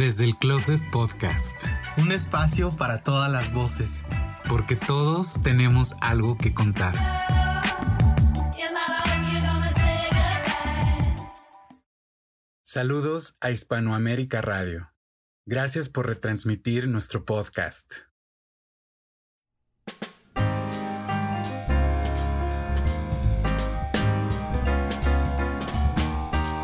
Desde el Closet Podcast. Un espacio para todas las voces. Porque todos tenemos algo que contar. Saludos a Hispanoamérica Radio. Gracias por retransmitir nuestro podcast.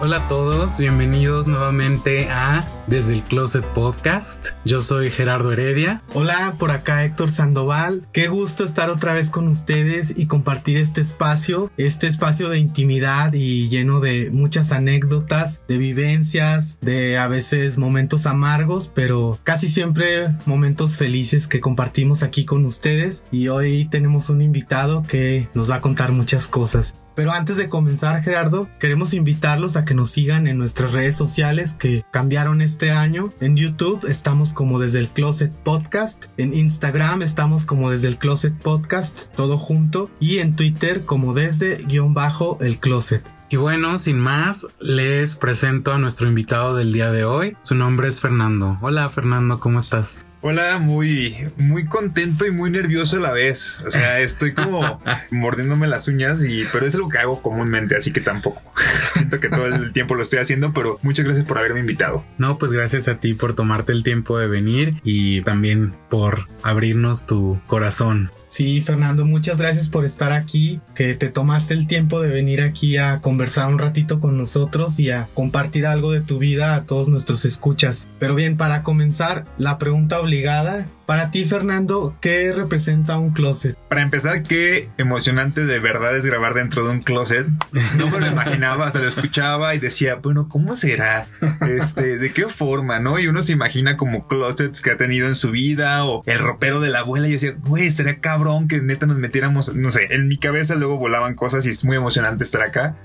Hola a todos, bienvenidos nuevamente a Desde el Closet Podcast. Yo soy Gerardo Heredia. Hola, por acá Héctor Sandoval. Qué gusto estar otra vez con ustedes y compartir este espacio, este espacio de intimidad y lleno de muchas anécdotas, de vivencias, de a veces momentos amargos, pero casi siempre momentos felices que compartimos aquí con ustedes. Y hoy tenemos un invitado que nos va a contar muchas cosas. Pero antes de comenzar, Gerardo, queremos invitarlos a que nos sigan en nuestras redes sociales que cambiaron este año. En YouTube estamos como desde el Closet Podcast, en Instagram estamos como desde el Closet Podcast, todo junto, y en Twitter como desde guion bajo el Closet. Y bueno, sin más, les presento a nuestro invitado del día de hoy. Su nombre es Fernando. Hola Fernando, ¿cómo estás? Hola, muy, muy contento y muy nervioso a la vez. O sea, estoy como mordiéndome las uñas y, pero es lo que hago comúnmente, así que tampoco. Siento que todo el tiempo lo estoy haciendo, pero muchas gracias por haberme invitado. No, pues gracias a ti por tomarte el tiempo de venir y también por abrirnos tu corazón. Sí, Fernando, muchas gracias por estar aquí, que te tomaste el tiempo de venir aquí a conversar un ratito con nosotros y a compartir algo de tu vida a todos nuestros escuchas. Pero bien, para comenzar, la pregunta obligada obligada para ti, Fernando, ¿qué representa un closet? Para empezar, qué emocionante de verdad es grabar dentro de un closet. No me lo imaginaba, se lo escuchaba y decía, bueno, ¿cómo será? Este, ¿de qué forma, no? Y uno se imagina como closets que ha tenido en su vida o el ropero de la abuela y decía, güey, sería cabrón que neta nos metiéramos, no sé, en mi cabeza luego volaban cosas y es muy emocionante estar acá.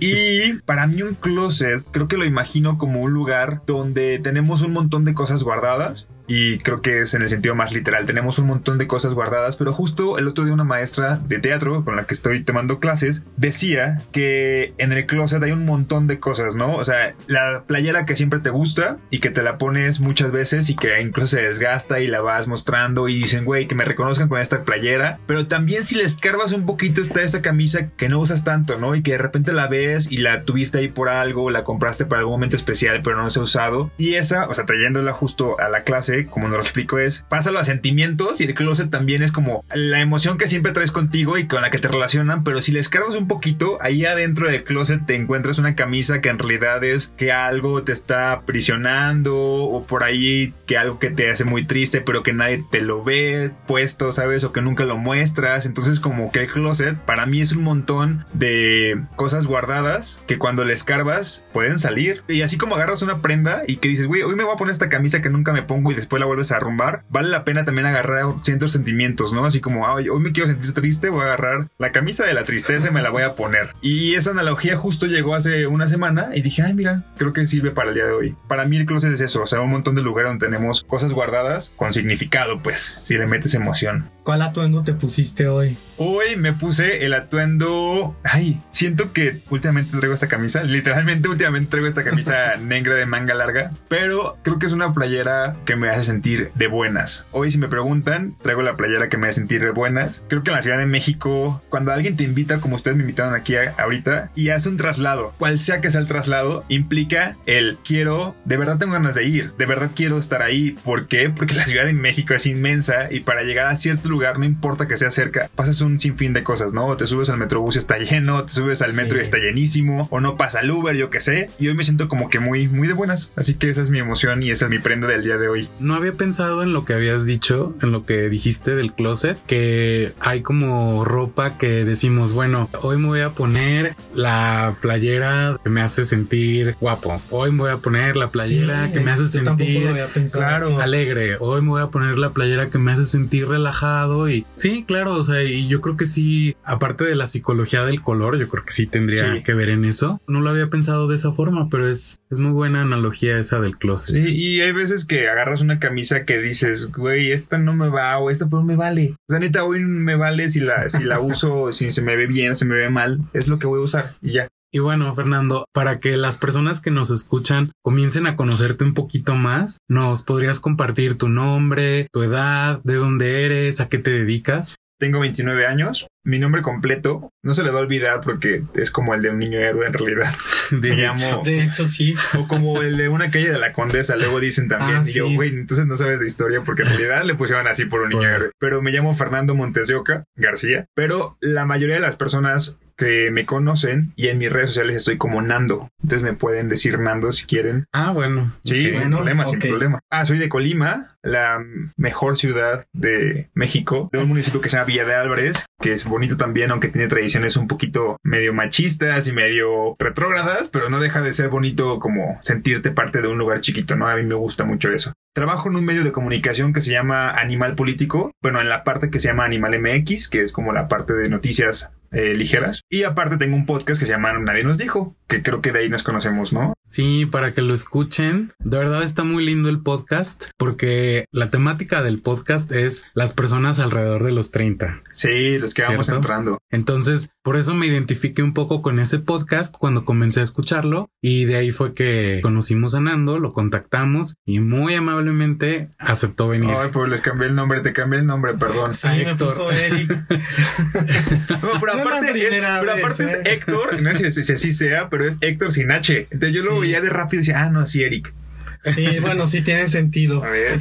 y para mí un closet, creo que lo imagino como un lugar donde tenemos un montón de cosas guardadas y creo que es en el sentido más literal. Tenemos un montón de cosas guardadas, pero justo el otro día una maestra de teatro con la que estoy tomando clases decía que en el closet hay un montón de cosas, ¿no? O sea, la playera que siempre te gusta y que te la pones muchas veces y que incluso se desgasta y la vas mostrando y dicen, güey, que me reconozcan con esta playera, pero también si le escarbas un poquito está esa camisa que no usas tanto, ¿no? Y que de repente la ves y la tuviste ahí por algo, la compraste para algún momento especial, pero no se ha usado. Y esa, o sea, trayéndola justo a la clase, como nos lo explico, es pásalo a sentimientos y el closet también es como la emoción que siempre traes contigo y con la que te relacionan, pero si le escarbas un poquito, ahí adentro del closet te encuentras una camisa que en realidad es que algo te está aprisionando o por ahí que algo que te hace muy triste, pero que nadie te lo ve puesto, ¿sabes? O que nunca lo muestras. Entonces como que el closet para mí es un montón de cosas guardadas que cuando le escarbas pueden salir. Y así como agarras una prenda y que dices, güey, hoy me voy a poner esta camisa que nunca me pongo y después la vuelves a arrumbar, vale la pena también agarrar ciertos sentimientos, ¿no? Así como, hoy me quiero sentir triste, voy a agarrar la camisa de la tristeza y me la voy a poner. Y esa analogía justo llegó hace una semana y dije, ay, mira, creo que sirve para el día de hoy. Para mí el closet es eso, o sea, un montón de lugares donde tenemos cosas guardadas con significado, pues, si le metes emoción. ¿Cuál atuendo te pusiste hoy? Hoy me puse el atuendo. Ay, siento que últimamente traigo esta camisa. Literalmente, últimamente traigo esta camisa negra de manga larga. Pero creo que es una playera que me hace sentir de buenas. Hoy, si me preguntan, traigo la playera que me hace sentir de buenas. Creo que en la Ciudad de México, cuando alguien te invita, como ustedes me invitaron aquí ahorita, y hace un traslado, cual sea que sea el traslado, implica el quiero, de verdad tengo ganas de ir, de verdad quiero estar ahí. ¿Por qué? Porque la Ciudad de México es inmensa y para llegar a cierto lugar, no importa que sea cerca, pasas un sinfín de cosas, ¿no? O te subes al metrobús y está lleno, te subes al metro y está llenísimo, o no pasa el Uber, yo qué sé. Y hoy me siento como que muy, muy de buenas. Así que esa es mi emoción y esa es mi prenda del día de hoy. No había pensado en lo que habías dicho, en lo que dijiste del closet, que hay como ropa que decimos, bueno, hoy me voy a poner la playera que me hace sentir guapo. Hoy me voy a poner la playera Sí, que me hace sentir claro, alegre. Hoy me voy a poner la playera que me hace sentir relajado y sí, claro, o sea, y yo creo que sí, aparte de la psicología del color, yo creo que sí tendría Sí. que ver en eso. No lo había pensado de esa forma, pero es, es muy buena analogía esa del closet. Sí, y hay veces que agarras una camisa que dices, güey, esta no me va o esta pero me vale. O sea, neta, hoy me vale si la, si la uso, si se me ve bien se me ve mal, es lo que voy a usar y ya. Y bueno, Fernando, para que las personas que nos escuchan comiencen a conocerte un poquito más, ¿nos podrías compartir tu nombre, tu edad, de dónde eres, a qué te dedicas? Tengo 29 años. Mi nombre completo no se le va a olvidar porque es como el de un niño héroe en realidad. De Me hecho. llamo- De hecho, sí. O como el de una calle de la condesa, luego dicen también. Ah, y yo, güey, entonces no sabes de historia porque en realidad le pusieron así por un niño Bueno. héroe. Pero me llamo Fernando Montes de Oca García. Pero la mayoría de las personas que me conocen y en mis redes sociales estoy como Nando. Entonces me pueden decir Nando si quieren. Ah, bueno. Sí, sin problema, sin problema. Ah, soy de Colima, la mejor ciudad de México, de un municipio que se llama Villa de Álvarez, que es bonito también, aunque tiene tradiciones un poquito medio machistas y medio retrógradas, pero no deja de ser bonito como sentirte parte de un lugar chiquito, ¿no? A mí me gusta mucho eso. Trabajo en un medio de comunicación que se llama Animal Político, bueno, en la parte que se llama Animal MX, que es como la parte de noticias eh, ligeras. Y aparte tengo un podcast que se llama Nadie nos dijo, que creo que de ahí nos conocemos, ¿no? Sí, para que lo escuchen. De verdad está muy lindo el podcast porque la temática del podcast es las personas alrededor de los 30. Sí, los que vamos entrando. Entonces, por eso me identifiqué un poco con ese podcast cuando comencé a escucharlo y de ahí fue que conocimos a Nando, lo contactamos y muy amablemente aceptó venir. Ay, pues les cambié el nombre, te cambié el nombre, perdón. Sí, me puso Eric. No, pero Es aparte, pero vez, aparte es ¿eh? Héctor, no sé si, si así sea, pero es Héctor sin H. Entonces yo lo veía de rápido y decía, ah, no, sí, Eric. Sí, bueno, sí tiene sentido. A ver.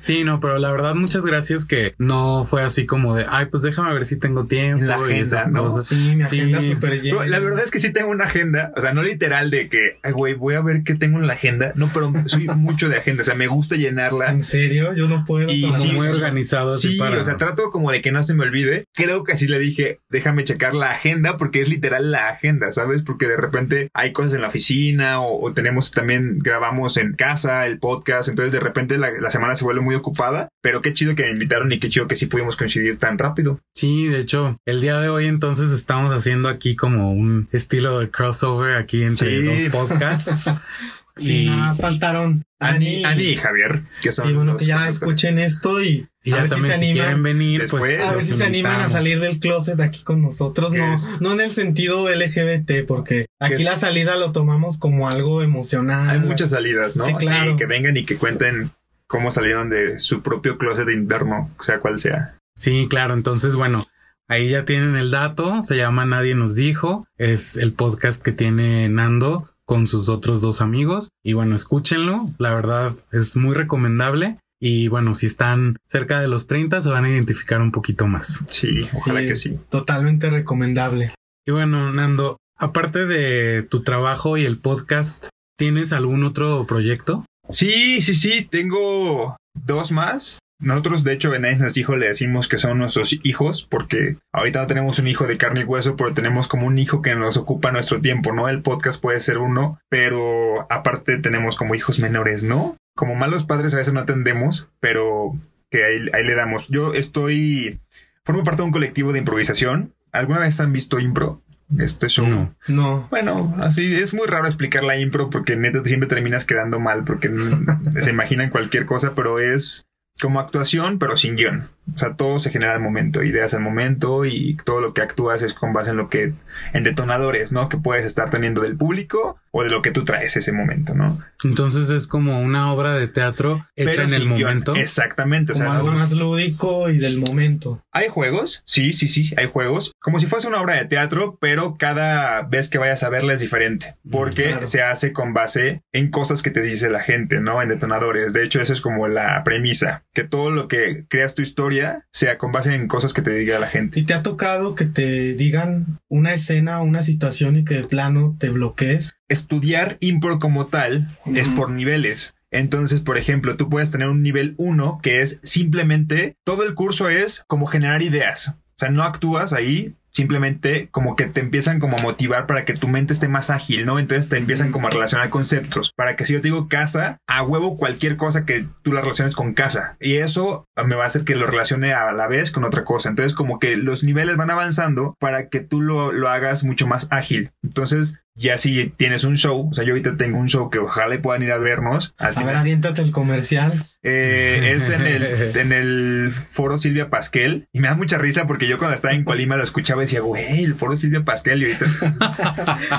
Sí, no, pero la verdad muchas gracias que no fue así como de, ay, pues déjame ver si tengo tiempo La y esas ¿no? cosas. Sí, mi Sí. agenda súper llena. la verdad es que sí tengo una agenda, o sea, no literal de que, ay, güey, voy a ver qué tengo en la agenda. No, pero soy mucho de agenda, o sea, me gusta llenarla. ¿En serio? Yo no puedo. Y sí, muy organizado así Sí, para- o sea, trato como de que no se me olvide. Creo que así le dije, déjame checar la agenda porque es literal la agenda, ¿sabes? Porque de repente hay cosas en la oficina o, o tenemos también, grabamos en casa el podcast, entonces de repente la, la semana se vuelve muy ocupada, pero qué chido que me invitaron y qué chido que sí pudimos coincidir tan rápido. Sí, de hecho, el día de hoy entonces estamos haciendo aquí como un estilo de crossover aquí entre Sí. dos podcasts. Sí, y, nada faltaron Ani, Ani y Javier, que son Sí, bueno, los que ya escuchen esto y, y a ya ver si también se si, quieren animan. venir, Después, pues A ver si se animan a salir del closet aquí con nosotros, no, Es- no en el sentido LGBT, porque aquí la salida lo tomamos como algo emocional. Hay muchas salidas, ¿no? Sí, claro. que vengan y que cuenten cómo salieron de su propio closet interno, sea cual sea. Sí, claro. Entonces, bueno, ahí ya tienen el dato. Se llama Nadie nos dijo. Es el podcast que tiene Nando con sus otros dos amigos. Y bueno, escúchenlo. La verdad es muy recomendable. Y bueno, si están cerca de los 30 se van a identificar un poquito más. Sí, ojalá Sí. que sí. Totalmente recomendable. Y bueno, Nando, aparte de tu trabajo y el podcast, ¿tienes algún otro proyecto? Sí, sí, sí, tengo dos más. Nosotros, de hecho, en Nadie nos dijo, le decimos que son nuestros hijos, porque ahorita no tenemos un hijo de carne y hueso, pero tenemos como un hijo que nos ocupa nuestro tiempo, ¿no? El podcast puede ser uno, pero aparte tenemos como hijos menores, ¿no? Como malos padres a veces no atendemos, pero que ahí, ahí le damos. Yo estoy, formo parte de un colectivo de improvisación. ¿Alguna vez han visto impro? Este show. No. No. Bueno, así es muy raro explicar la impro porque neta siempre terminas quedando mal porque se imaginan cualquier cosa, pero es como actuación, pero sin guion. O sea, todo se genera al momento, ideas al momento y todo lo que actúas es con base en lo que, en detonadores, ¿no? Que puedes estar teniendo del público o de lo que tú traes ese momento, ¿no? Entonces es como una obra de teatro hecha Pero en el guion. momento. Exactamente. O Como sea, algo más lúdico y del momento. Hay juegos, sí, sí, sí, hay juegos, como si fuese una obra de teatro, pero cada vez que vayas a verla es diferente, porque Claro. se hace con base en cosas que te dice la gente, ¿no? En detonadores. De hecho, eso es como la premisa, que todo lo que creas tu historia sea con base en cosas que te diga la gente. ¿Y te ha tocado que te digan una escena, una situación y que de plano te bloquees? Estudiar impro como tal es por niveles. Entonces, por ejemplo, tú puedes tener un nivel 1 que es simplemente todo el curso es como generar ideas. O sea, no actúas ahí, simplemente como que te empiezan como a motivar para que tu mente esté más ágil, ¿no? Entonces te empiezan como a relacionar conceptos. Para que si yo te digo casa, a huevo cualquier cosa que tú la relaciones con casa. Y eso me va a hacer que lo relacione a la vez con otra cosa. Entonces como que los niveles van avanzando para que tú lo, lo hagas mucho más ágil. Entonces Ya si tienes un show, o sea, yo ahorita tengo un show que ojalá puedan ir a vernos. Al a final. ver, aviéntate el comercial. Eh, es en el, en el foro Silvia Pasquel. Y me da mucha risa porque yo cuando estaba en Colima lo escuchaba y decía, güey, el foro Silvia Pasquel. Y ahorita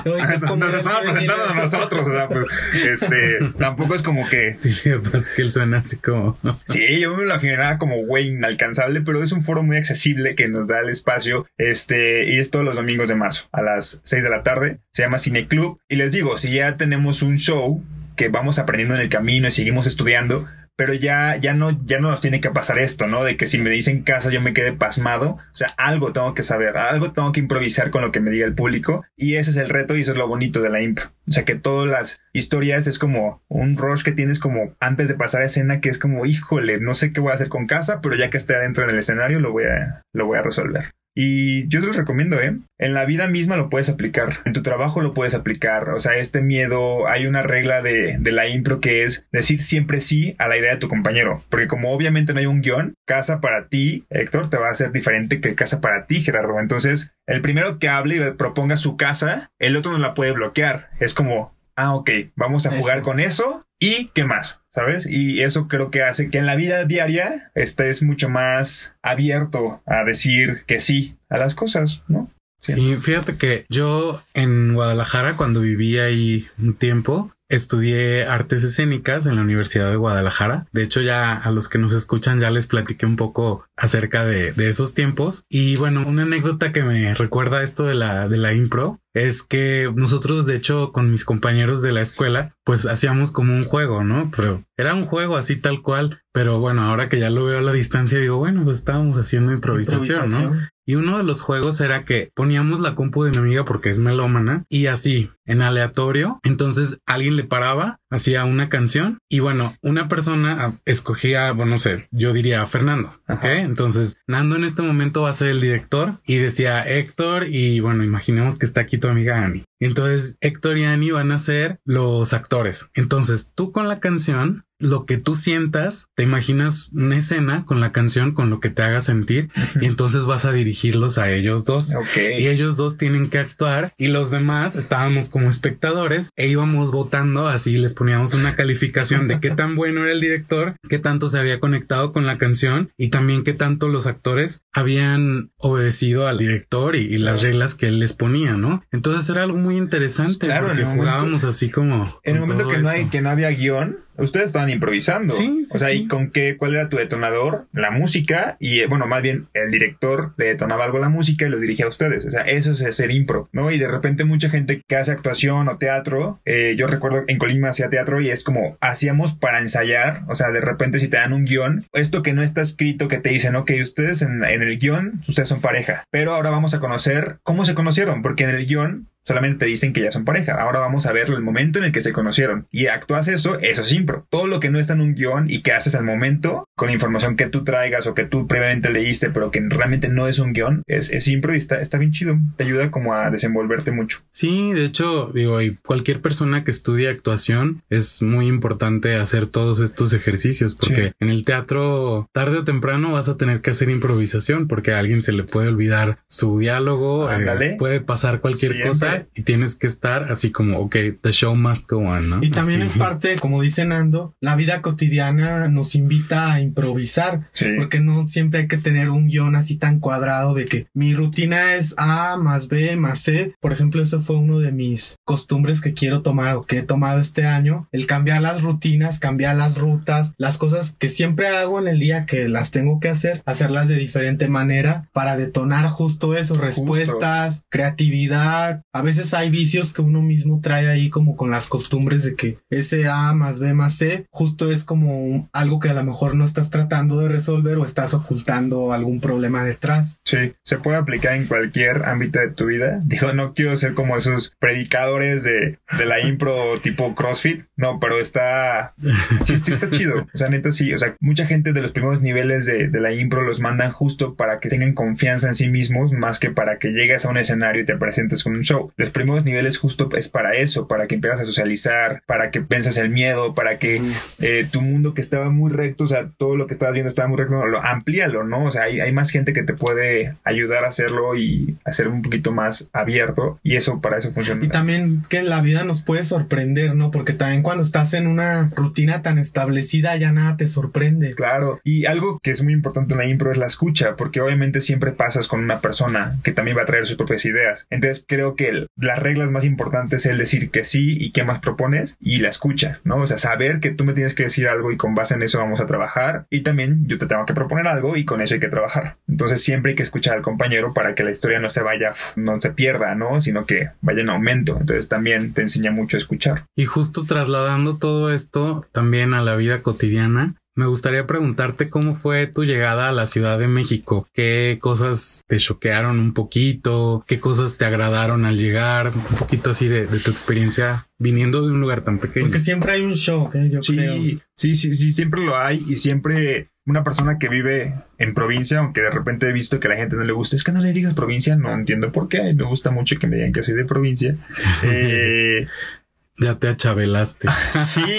nos estaba presentando a nosotros. O sea, pues, este, tampoco es como que. Silvia Pasquel suena así como. sí, yo me lo imaginaba como, güey, inalcanzable, pero es un foro muy accesible que nos da el espacio. Este, y es todos los domingos de marzo a las 6 de la tarde. Se llama Cine Club. Y les digo, si ya tenemos un show que vamos aprendiendo en el camino y seguimos estudiando, pero ya, ya no, ya no nos tiene que pasar esto, ¿no? De que si me dicen casa yo me quede pasmado. O sea, algo tengo que saber, algo tengo que improvisar con lo que me diga el público. Y ese es el reto y eso es lo bonito de la impro. O sea, que todas las historias es como un rush que tienes como antes de pasar a escena que es como, híjole, no sé qué voy a hacer con casa, pero ya que esté adentro en el escenario lo voy a, lo voy a resolver. Y yo te lo recomiendo, ¿eh? En la vida misma lo puedes aplicar, en tu trabajo lo puedes aplicar. O sea, este miedo, hay una regla de, de, la impro que es decir siempre sí a la idea de tu compañero. Porque como obviamente no hay un guion, casa para ti, Héctor, te va a ser diferente que casa para ti, Gerardo. Entonces, el primero que hable y proponga su casa, el otro no la puede bloquear. Es como, ah, ok, vamos a jugar con eso. ¿Y qué más? ¿Sabes? Y eso creo que hace que en la vida diaria estés mucho más abierto a decir que sí a las cosas, ¿no? Sí, fíjate que yo en Guadalajara, cuando vivía ahí un tiempo, Estudié artes escénicas en la Universidad de Guadalajara. De hecho, ya a los que nos escuchan ya les platiqué un poco acerca de, de, esos tiempos. Y bueno, una anécdota que me recuerda esto de la, de la impro es que nosotros, de hecho, con mis compañeros de la escuela, pues hacíamos como un juego, ¿no? Pero era un juego así tal cual. Pero bueno, ahora que ya lo veo a la distancia, digo, bueno, pues estábamos haciendo improvisación, ¿no? Y uno de los juegos era que poníamos la compu de mi amiga porque es melómana y así, en aleatorio. Entonces alguien le paraba, hacía una canción y bueno, una persona ah, escogía, bueno, no sé, yo diría a Fernando. Ok. Entonces Nando en este momento va a ser el director y decía Héctor y bueno, imaginemos que está aquí tu amiga Annie. Entonces Héctor y Annie van a ser los actores. Entonces tú con la canción lo que tú sientas, te imaginas una escena con la canción, con lo que te haga sentir, y entonces vas a dirigirlos a ellos dos. Y ellos dos tienen que actuar, y los demás estábamos como espectadores e íbamos votando, así les poníamos una calificación de qué tan bueno era el director, qué tanto se había conectado con la canción, y también qué tanto los actores habían obedecido al director y, las reglas que él les ponía, ¿no? Entonces era algo muy interesante, claro, porque jugábamos así como. En el momento que no, hay, que no había guion, Ustedes estaban improvisando. Sí, sí O sea, ¿y con qué? ¿Cuál era tu detonador? La música. Y eh, bueno, más bien el director le detonaba algo a la música y lo dirigía a ustedes. O sea, eso es ser impro, ¿no? Y de repente mucha gente que hace actuación o teatro, eh, yo recuerdo en Colima hacía teatro y es como hacíamos para ensayar. O sea, de repente si te dan un guion, esto que no está escrito, que te dicen, ok, ustedes en, en el guion, ustedes son pareja. Pero ahora vamos a conocer cómo se conocieron, porque en el guion solamente te dicen que ya son pareja. Ahora vamos a ver el momento en el que se conocieron. Y actúas eso, eso es impro. Todo lo que no está en un guion y que haces al momento, con información que tú traigas o que tú previamente leíste, pero que realmente no es un guion, es, es impro y está, está bien chido. Te ayuda como a desenvolverte mucho. Sí, de hecho, digo, y cualquier persona que estudie actuación es muy importante hacer todos estos ejercicios porque en el teatro, tarde o temprano vas a tener que hacer improvisación porque a alguien se le puede olvidar su diálogo, eh, puede pasar cualquier cosa y tienes que estar así como, ok, the show must go on, ¿no? Y también es parte, como dice Nando, la vida cotidiana nos invita a improvisar, porque no siempre hay que tener un guion así tan cuadrado de que mi rutina es A más B más C. Por ejemplo, eso fue uno de mis costumbres que quiero tomar o que he tomado este año, el cambiar las rutinas, cambiar las rutas, las cosas que siempre hago en el día que las tengo que hacer, hacerlas de diferente manera para detonar justo eso, respuestas, creatividad, a veces hay vicios que uno mismo trae ahí como con las costumbres de que ese A más B más C justo es como algo que a lo mejor no estás tratando de resolver o estás ocultando algún problema detrás. Sí, se puede aplicar en cualquier ámbito de tu vida. Digo, no quiero ser como esos predicadores de, la impro tipo CrossFit, no, pero está, sí, sí está chido. O sea, neta sí, o sea, mucha gente de los primeros niveles de, de la impro los mandan justo para que tengan confianza en sí mismos más que para que llegues a un escenario y te presentes con un show. Pero los primeros niveles justo es para eso, para que empieces a socializar, para que penses el miedo, para que eh, tu mundo que estaba muy recto, o sea, todo lo que estabas viendo estaba muy recto, lo, amplíalo, ¿no? O sea, hay, hay más gente que te puede ayudar a hacerlo y hacer un poquito más abierto y eso para eso funciona. Y también que la vida nos puede sorprender, ¿no? Porque también cuando estás en una rutina tan establecida ya nada te sorprende. Claro, y algo que es muy importante en la impro es la escucha, porque obviamente siempre pasas con una persona que también va a traer sus propias ideas. Entonces creo que las reglas más importantes es el decir que sí y qué más propones y la escucha, ¿no? O sea, saber que tú me tienes que decir algo y con base en eso vamos a trabajar y también yo te tengo que proponer algo y con eso hay que trabajar. Entonces siempre hay que escuchar al compañero para que la historia no se vaya, no se pierda, ¿no? Sino que vaya en aumento. Entonces también te enseña mucho a escuchar. Y justo trasladando todo esto también a la vida cotidiana, me gustaría preguntarte cómo fue tu llegada a la Ciudad de México. ¿Qué cosas te choquearon un poquito? ¿Qué cosas te agradaron al llegar? Un poquito así de, tu experiencia viniendo de un lugar tan pequeño. Porque siempre hay un shock, ¿eh? yo sí, creo. Sí, sí, sí, siempre lo hay y siempre una persona que vive en provincia, aunque de repente he visto que a la gente no le gusta, es que no le digas provincia, no entiendo por qué. Me gusta mucho que me digan que soy de provincia. Eh, ya te achabelaste. sí,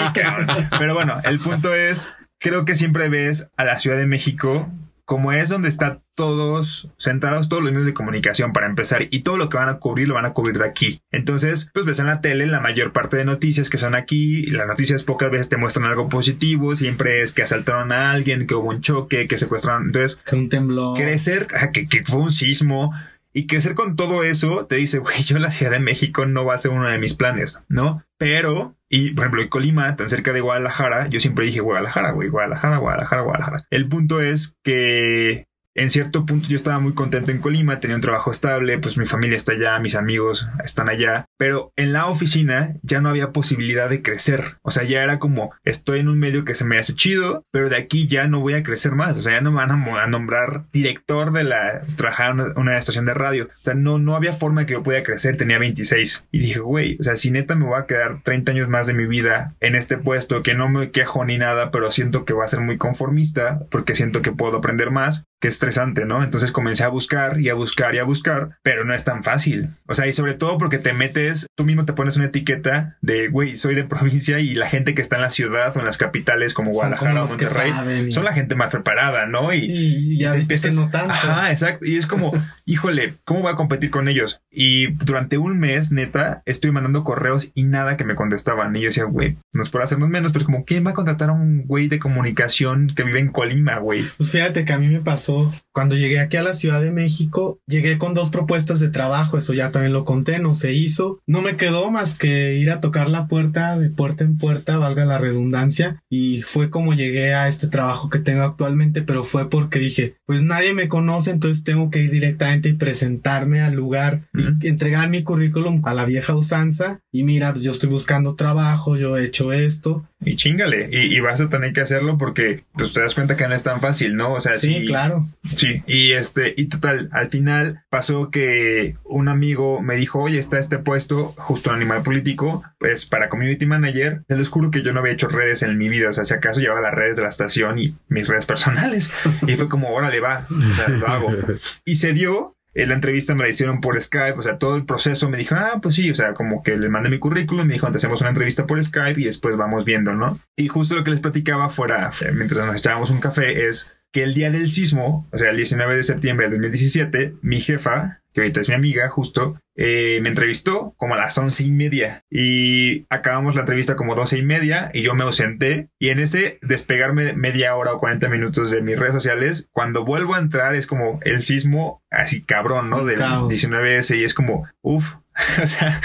pero bueno, el punto es creo que siempre ves a la Ciudad de México como es donde están todos sentados, todos los medios de comunicación para empezar, y todo lo que van a cubrir lo van a cubrir de aquí. Entonces, pues ves en la tele la mayor parte de noticias que son aquí, las noticias pocas veces te muestran algo positivo, siempre es que asaltaron a alguien, que hubo un choque, que secuestraron, entonces... Que un temblor. Crecer, que, que fue un sismo, y crecer con todo eso te dice, güey, yo la Ciudad de México no va a ser uno de mis planes, ¿no? Pero, y por ejemplo, en Colima, tan cerca de Guadalajara, yo siempre dije Guadalajara, güey, Guadalajara, Guadalajara, Guadalajara. El punto es que en cierto punto yo estaba muy contento en Colima, tenía un trabajo estable, pues mi familia está allá, mis amigos están allá, pero en la oficina ya no había posibilidad de crecer. O sea, ya era como estoy en un medio que se me hace chido, pero de aquí ya no voy a crecer más. O sea, ya no me van a, nombrar director de la trabajar en una, estación de radio. O sea, no, no había forma que yo pudiera crecer, tenía 26. Y dije, güey, o sea, si neta me voy a quedar 30 años más de mi vida en este puesto que no me quejo ni nada, pero siento que va a ser muy conformista porque siento que puedo aprender más, que estresante, ¿no? Entonces comencé a buscar y a buscar y a buscar, pero no es tan fácil. O sea, y sobre todo porque te metes, tú mismo te pones una etiqueta de, güey, soy de provincia y la gente que está en la ciudad o en las capitales como Guadalajara o Monterrey son la gente más preparada, ¿no? Y, ya empiezas notando. Ajá, exacto. Y es como, híjole, ¿cómo voy a competir con ellos? Y durante un mes, neta, estoy mandando correos y nada que me contestaban. Y yo decía, güey, nos puede hacernos menos, pero como, ¿quién va a contratar a un güey de comunicación que vive en Colima, güey? Pues fíjate que a mí me pasó cuando llegué aquí a la Ciudad de México. Llegué con dos propuestas de trabajo, eso ya también lo conté, no se hizo. No me quedó más que ir a tocar la puerta de puerta en puerta, valga la redundancia, y fue como llegué a este trabajo que tengo actualmente, pero fue porque dije, pues nadie me conoce, entonces tengo que ir directamente y presentarme al lugar y entregar mi currículum a la vieja usanza. Y mira, pues yo estoy buscando trabajo, yo he hecho esto. Y chingale, y, vas a tener que hacerlo porque pues te das cuenta que no es tan fácil, ¿no? O sea, sí, claro. Sí, y este, y total, al final pasó que un amigo me dijo, oye, está este puesto justo en Animal Político, pues para Community Manager. Se los juro que yo no había hecho redes en mi vida, o sea, si acaso llevaba las redes de la estación y mis redes personales. Y fue como, órale, va, o sea, lo hago. Y se dio la entrevista me la hicieron por Skype, o sea, todo el proceso me dijo, ah, pues sí, o sea, como que le mandé mi currículum, me dijo, antes hacemos una entrevista por Skype y después vamos viendo, ¿no? Y justo lo que les platicaba fuera, eh, mientras nos echábamos un café, es que el día del sismo, o sea, el 19 de septiembre de 2017, mi jefa, que ahorita es mi amiga, justo, eh, me entrevistó como a las once y media y acabamos la entrevista como doce y media y yo me ausenté y en ese despegarme media hora o 40 minutos de mis redes sociales, cuando vuelvo a entrar es como el sismo así cabrón, ¿no? Del 19S y es como, uff, o sea,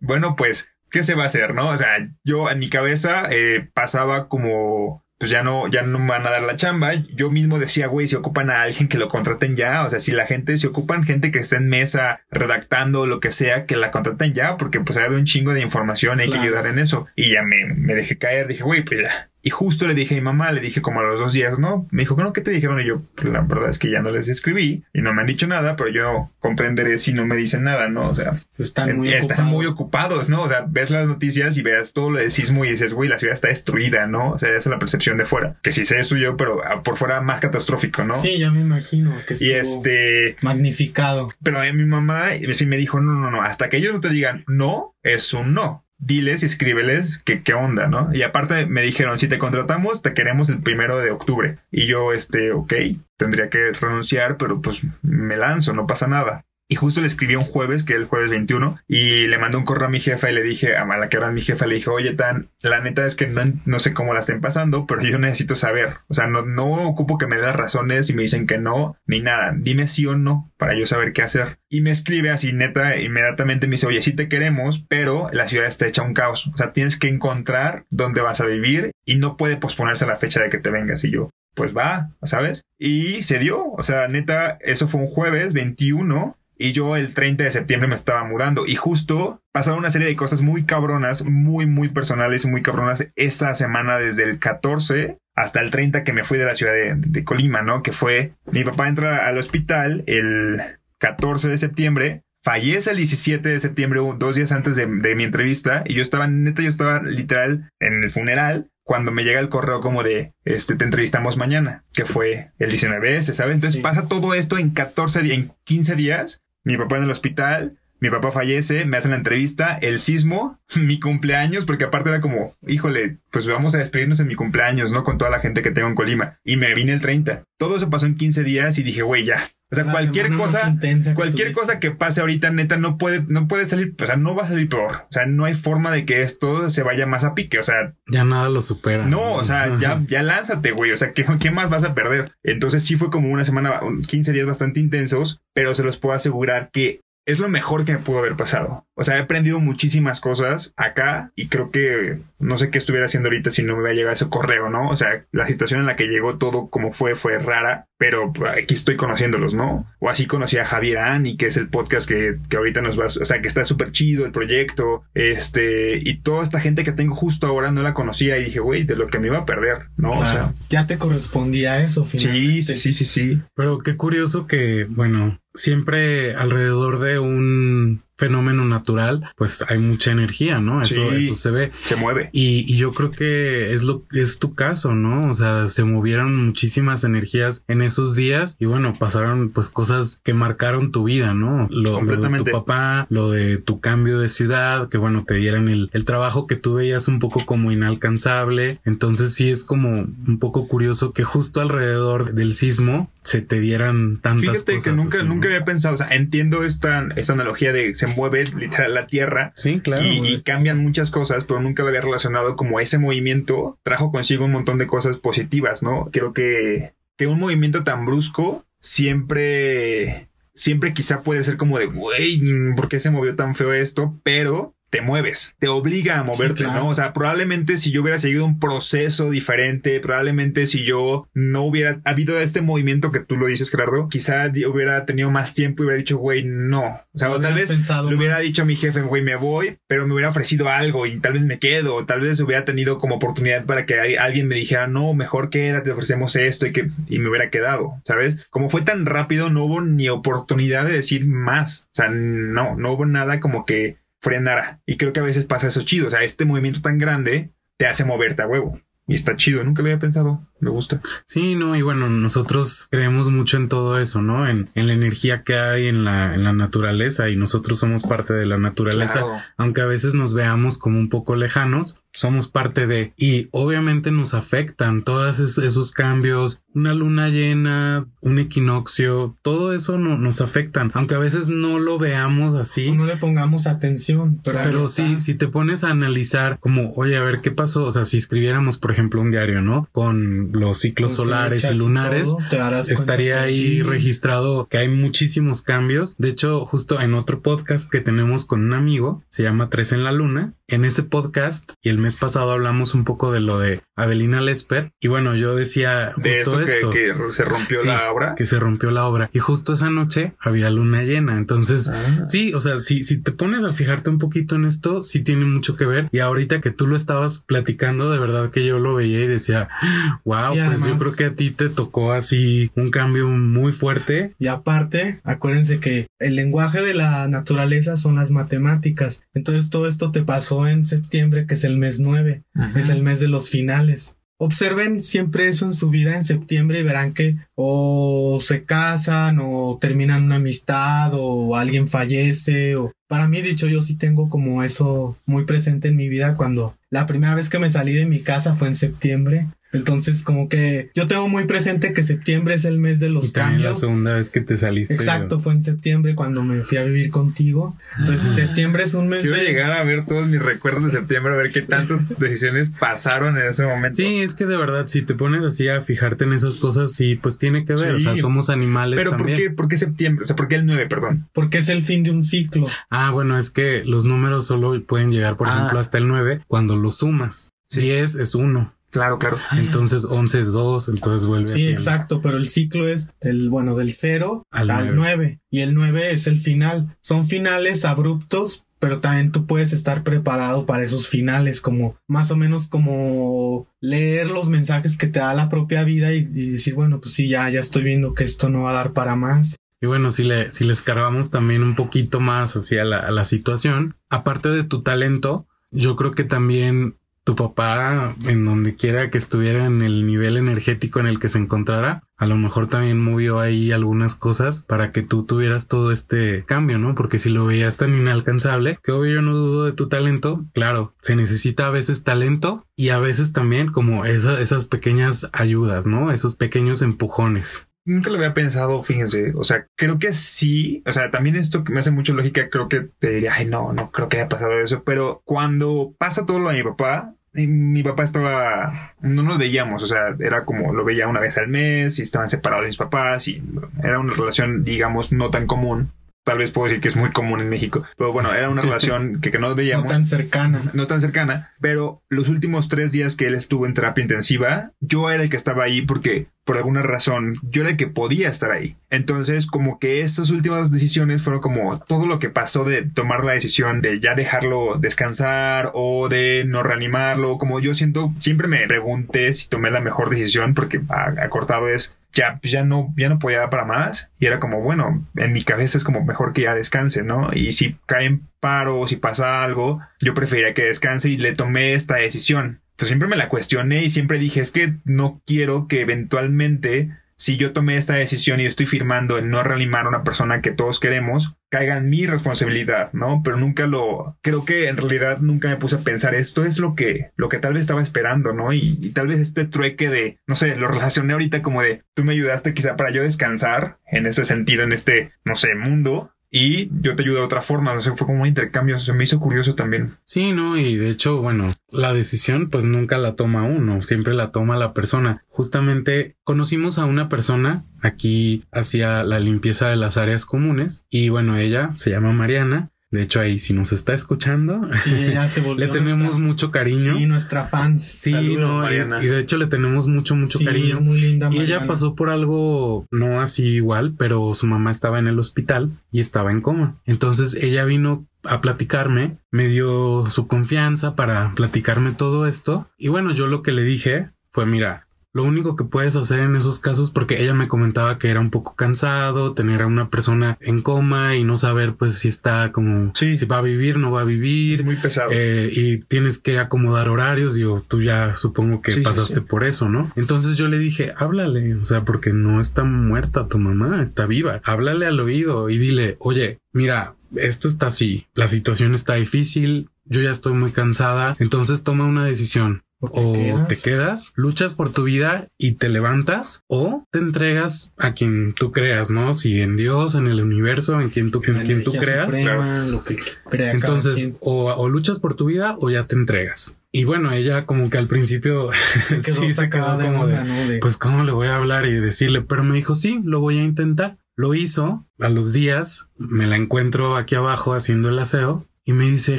bueno, pues, ¿qué se va a hacer, no? O sea, yo en mi cabeza eh, pasaba como pues ya no, ya no me van a dar la chamba. Yo mismo decía, güey, si ocupan a alguien que lo contraten ya. O sea, si la gente, si ocupan gente que esté en mesa redactando lo que sea, que la contraten ya, porque pues hay un chingo de información, hay que ayudar en eso. Y ya me, me dejé caer, dije, güey, pues ya, Y justo le dije a mi mamá, le dije como a los dos días, ¿no? Me dijo, no, ¿qué te dijeron? Y yo, pues, la verdad es que ya no les escribí y no me han dicho nada, pero yo comprenderé si no me dicen nada, ¿no? O sea, están muy, están ocupados. muy ocupados, ¿no? O sea, ves las noticias y veas todo lo de sismo y dices, güey, la ciudad está destruida, ¿no? O sea, esa es la percepción de fuera. Que sí se destruyó, pero ah, por fuera más catastrófico, ¿no? Sí, ya me imagino que Y este, magnificado. pero eh, mi mamá sí me dijo, no, no, no, hasta que ellos no te digan no, es un no. Diles y escríbeles que qué onda, ¿no? Y aparte me dijeron, si te contratamos, te queremos el primero de octubre. Y yo, este, ok, tendría que renunciar, pero pues me lanzo, no pasa nada. Y justo le escribí un jueves, que es el jueves 21, y le mandé un correo a mi jefa y le dije, a la que era mi jefa, le dije, oye, Tan, la neta es que no, no sé cómo la estén pasando, pero yo necesito saber. O sea, no, no ocupo que me dé razones y me dicen que no, ni nada. Dime sí o no para yo saber qué hacer. Y me escribe así, neta, inmediatamente me dice, oye, sí te queremos, pero la ciudad está hecha un caos. O sea, tienes que encontrar dónde vas a vivir y no puede posponerse la fecha de que te vengas. Y yo, pues va, ¿sabes? Y se dio. O sea, neta, eso fue un jueves 21 y yo el 30 de septiembre me estaba mudando y justo pasaron una serie de cosas muy cabronas, muy, muy personales y muy cabronas esa semana desde el 14 hasta el 30 que me fui de la ciudad de, de Colima, ¿no? Que fue, mi papá entra al hospital el 14 de septiembre, fallece el 17 de septiembre, dos días antes de, de mi entrevista y yo estaba, neta, yo estaba literal en el funeral cuando me llega el correo como de, este, te entrevistamos mañana, que fue el 19 ¿se sabe? Entonces Sí. pasa todo esto en 14 días, en 15 días, mi papá en el hospital, mi papá fallece, me hacen la entrevista, el sismo, mi cumpleaños, porque aparte era como, híjole, pues vamos a despedirnos en mi cumpleaños, ¿no? Con toda la gente que tengo en Colima. Y me vine el 30. Todo eso pasó en 15 días y dije, güey, ya. O sea, cualquier cosa, cualquier cosa que pase ahorita, neta, no puede, no puede salir, o sea, no va a salir peor. O sea, no hay forma de que esto se vaya más a pique. O sea, Ya nada lo supera. no, o sea, ya, ya lánzate, güey. O sea, ¿qué, ¿qué más vas a perder? Entonces sí fue como una semana, un 15 días bastante intensos, pero se los puedo asegurar que es lo mejor que me pudo haber pasado. O sea, he aprendido muchísimas cosas acá y creo que no sé qué estuviera haciendo ahorita si no me hubiera llegado ese correo, ¿no? O sea, la situación en la que llegó todo como fue fue rara, pero aquí estoy conociéndolos, ¿no? O así conocí a Javier Ani, que es el podcast que, que ahorita nos va, o sea, que está súper chido el proyecto, este, y toda esta gente que tengo justo ahora no la conocía y dije, güey, de lo que me iba a perder, ¿no? O sea, ya te correspondía eso, sí, finalmente. sí, sí, sí, sí. Pero qué curioso que, bueno, siempre alrededor de un fenómeno natural, pues hay mucha energía, ¿no? Eso, Sí. eso se ve. Se mueve. Y, y yo creo que es lo es tu caso, ¿no? O sea, se movieron muchísimas energías en esos días y bueno, pasaron pues cosas que marcaron tu vida, ¿no? Lo, lo de tu papá, lo de tu cambio de ciudad, que bueno, te dieran el, el trabajo que tú veías un poco como inalcanzable. Entonces sí es como un poco curioso que justo alrededor del sismo se te dieran tantas Fíjate cosas. que nunca, así, ¿no? nunca había pensado, o sea, entiendo esta, esta analogía de se mueve literal la tierra Sí, claro. y, cambian muchas cosas, pero nunca lo había relacionado como ese movimiento trajo consigo un montón de cosas positivas, ¿no? Creo que, que un movimiento tan brusco siempre, siempre quizá puede ser como de, güey, ¿por qué se movió tan feo esto? Pero te mueves, te obliga a moverte, claro. ¿no? O sea, probablemente si yo hubiera seguido un proceso diferente, probablemente si yo no hubiera habido este movimiento que tú lo dices, Gerardo, quizá hubiera tenido más tiempo y hubiera dicho, güey, no. O sea, o tal vez le hubiera más. dicho a mi jefe, güey, me voy, pero me hubiera ofrecido algo y tal vez me quedo, o tal vez hubiera tenido como oportunidad para que alguien me dijera, no, mejor quédate, te ofrecemos esto y que y me hubiera quedado, ¿sabes? Como fue tan rápido, no hubo ni oportunidad de decir más. O sea, no, no hubo nada como que frenara. Y creo que a veces pasa eso chido. O sea, este movimiento tan grande te hace moverte a huevo. Y está chido, nunca lo había pensado. Me gusta. Sí, no, y bueno, nosotros creemos mucho en todo eso, ¿no? En, en la energía que hay en la, en la naturaleza y nosotros somos parte de la naturaleza, Claro. aunque a veces nos veamos como un poco lejanos, somos parte de, y obviamente nos afectan todos es- esos cambios, una luna llena, un equinoccio, todo eso no, nos afectan, aunque a veces no lo veamos así. No le pongamos atención, pero, sí, si te pones a analizar como, oye, a ver qué pasó, o sea, si escribiéramos, por ejemplo, un diario, ¿no? Con los ciclos Con solares y lunares, todo, estaría ahí sí. registrado que hay muchísimos cambios. De hecho, justo en otro podcast que tenemos con un amigo, se llama Tres en la Luna. En ese podcast y el mes pasado hablamos un poco de lo de Avelina Lesper. Y bueno, yo decía De justo esto, esto. Que, que se rompió Sí, la obra. Que se rompió la obra. Y justo esa noche había luna llena. Entonces, Ah. sí, o sea, si, si te pones a fijarte un poquito en esto, sí tiene mucho que ver. Y ahorita que tú lo estabas platicando, de verdad que yo lo veía y decía, wow, Sí, pues yo creo que a ti te tocó así un cambio muy fuerte. Y aparte, acuérdense que el lenguaje de la naturaleza son las matemáticas. Entonces todo esto te pasó en septiembre, que es el mes 9, es el mes de los finales. Observen siempre eso en su vida en septiembre y verán que o se casan o terminan una amistad o alguien fallece o para mí dicho yo sí tengo como eso muy presente en mi vida cuando la primera vez que me salí de mi casa fue en septiembre. Entonces como que yo tengo muy presente que septiembre es el mes de Y los la cambios. segunda vez que te saliste. Exacto, fue en septiembre cuando me fui a vivir contigo. Entonces, septiembre es un mes Quiero de- llegar a ver todos mis recuerdos de septiembre, a ver qué tantas decisiones pasaron en ese momento. Sí, es que de verdad, si te pones así a fijarte en esas cosas, sí, pues tiene que ver. O sea, Sí. somos animales Pero ¿por también. qué, ¿por qué septiembre? O sea, ¿por qué el 9, perdón? porque es el fin de un ciclo. Ah, bueno, es que los números solo pueden llegar, por Ah. ejemplo, hasta el 9 cuando los sumas. Sí. 10 es 1, Claro, claro. entonces 11 es 2, entonces vuelve Sí, exacto, pero el ciclo es del, bueno, del 0 Al al, nueve. 9. Y el 9 es el final. Son finales abruptos, pero también tú puedes estar preparado para esos finales, como más o menos como leer los mensajes que te da la propia vida y, y decir, bueno, pues sí, ya, ya estoy viendo que esto no va a dar para más. Y bueno, si le, si le escarbamos también un poquito más hacia la, a la situación, aparte de tu talento, yo creo que también tu papá, en donde quiera que estuviera en el nivel energético en el que se encontrara, a lo mejor también movió ahí algunas cosas para que tú tuvieras todo este cambio, ¿no? Porque si lo veías tan inalcanzable, que obvio yo no dudo de tu talento, claro, se necesita a veces talento y a veces también como esa- esas pequeñas ayudas, ¿no? Esos pequeños empujones. Nunca lo había pensado, fíjense. O sea, creo que sí. O sea, también esto que me hace mucha lógica, creo que te diría, ay, no, no creo que haya pasado eso. Pero cuando pasa todo lo de mi papá, mi papá estaba, no nos veíamos, o sea, era como lo veía una vez al mes y estaban separados mis papás y era una relación, digamos, no tan común. Tal vez puedo decir que es muy común en México, pero bueno, era una relación que, que no veíamos No tan cercana. no tan cercana, pero los últimos tres días que él estuvo en terapia intensiva, yo era el que estaba ahí porque por alguna razón yo era el que podía estar ahí. Entonces, como que estas últimas decisiones fueron como todo lo que pasó de tomar la decisión de ya dejarlo descansar o de no reanimarlo, como yo siento, siempre me pregunté si tomé la mejor decisión porque acortado es ya, ya no, ya no podía dar para más. Y era como, bueno, en mi cabeza es como mejor que ya descanse, ¿no? Y si cae en paro o si pasa algo, yo preferiría que descanse y le tomé esta decisión. Pues siempre me la cuestioné y siempre dije, es que no quiero que eventualmente, si yo tomé esta decisión y estoy firmando en no reanimar a una persona que todos queremos, caiga en mi responsabilidad, ¿no? Pero nunca lo, creo que en realidad nunca me puse a pensar esto es lo que, lo que tal vez estaba esperando, ¿no? Y, y tal vez este trueque de, no sé, lo relacioné ahorita como de, tú me ayudaste quizá para yo descansar en ese sentido, en este, no sé, mundo. Y yo te ayudo de otra forma, o sea, fue como un intercambio, se me hizo curioso también. Sí, no, y de hecho, bueno, la decisión pues nunca la toma uno, siempre la toma la persona. Justamente conocimos a una persona aquí hacía la limpieza de las áreas comunes y bueno, ella se llama Mariana. De hecho, ahí si nos está escuchando, Sí, ella se volvió le tenemos nuestra- mucho cariño. Sí, nuestra fans. Sí, Saludos, no, y- de hecho le tenemos mucho, mucho Sí, cariño. es muy linda. Y ella pasó por algo no así igual, pero su mamá estaba en el hospital y estaba en coma. Entonces ella vino a platicarme, me dio su confianza para platicarme todo esto. Y bueno, yo lo que le dije fue, mira, lo único que puedes hacer en esos casos, porque ella me comentaba que era un poco cansado, tener a una persona en coma y no saber pues si está como, Sí. si va a vivir, no va a vivir. Muy pesado. Eh, y tienes que acomodar horarios. Digo, tú ya supongo que Sí, pasaste sí. por eso, ¿no? Entonces yo le dije, háblale, o sea, porque no está muerta tu mamá, está viva. Háblale al oído y dile, oye, mira, esto está así, la situación está difícil, yo ya estoy muy cansada, entonces toma una decisión. ¿O te O quedas? te quedas, luchas por tu vida y te levantas, o te entregas a quien tú creas, ¿no? Si en Dios, en el universo, en quien tú, en quien tú creas. suprema, lo que crea cada Entonces, o, o luchas por tu vida o ya te entregas. Y bueno, ella como que al principio se quedó sí se quedó de como onda, de, ¿no? De- pues cómo le voy a hablar y decirle, pero me dijo, sí, lo voy a intentar. Lo hizo, a los días me la encuentro aquí abajo haciendo el aseo y me dice,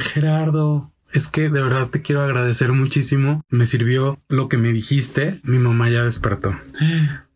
Gerardo, es que de verdad te quiero agradecer muchísimo. Me sirvió lo que me dijiste. Mi mamá ya despertó.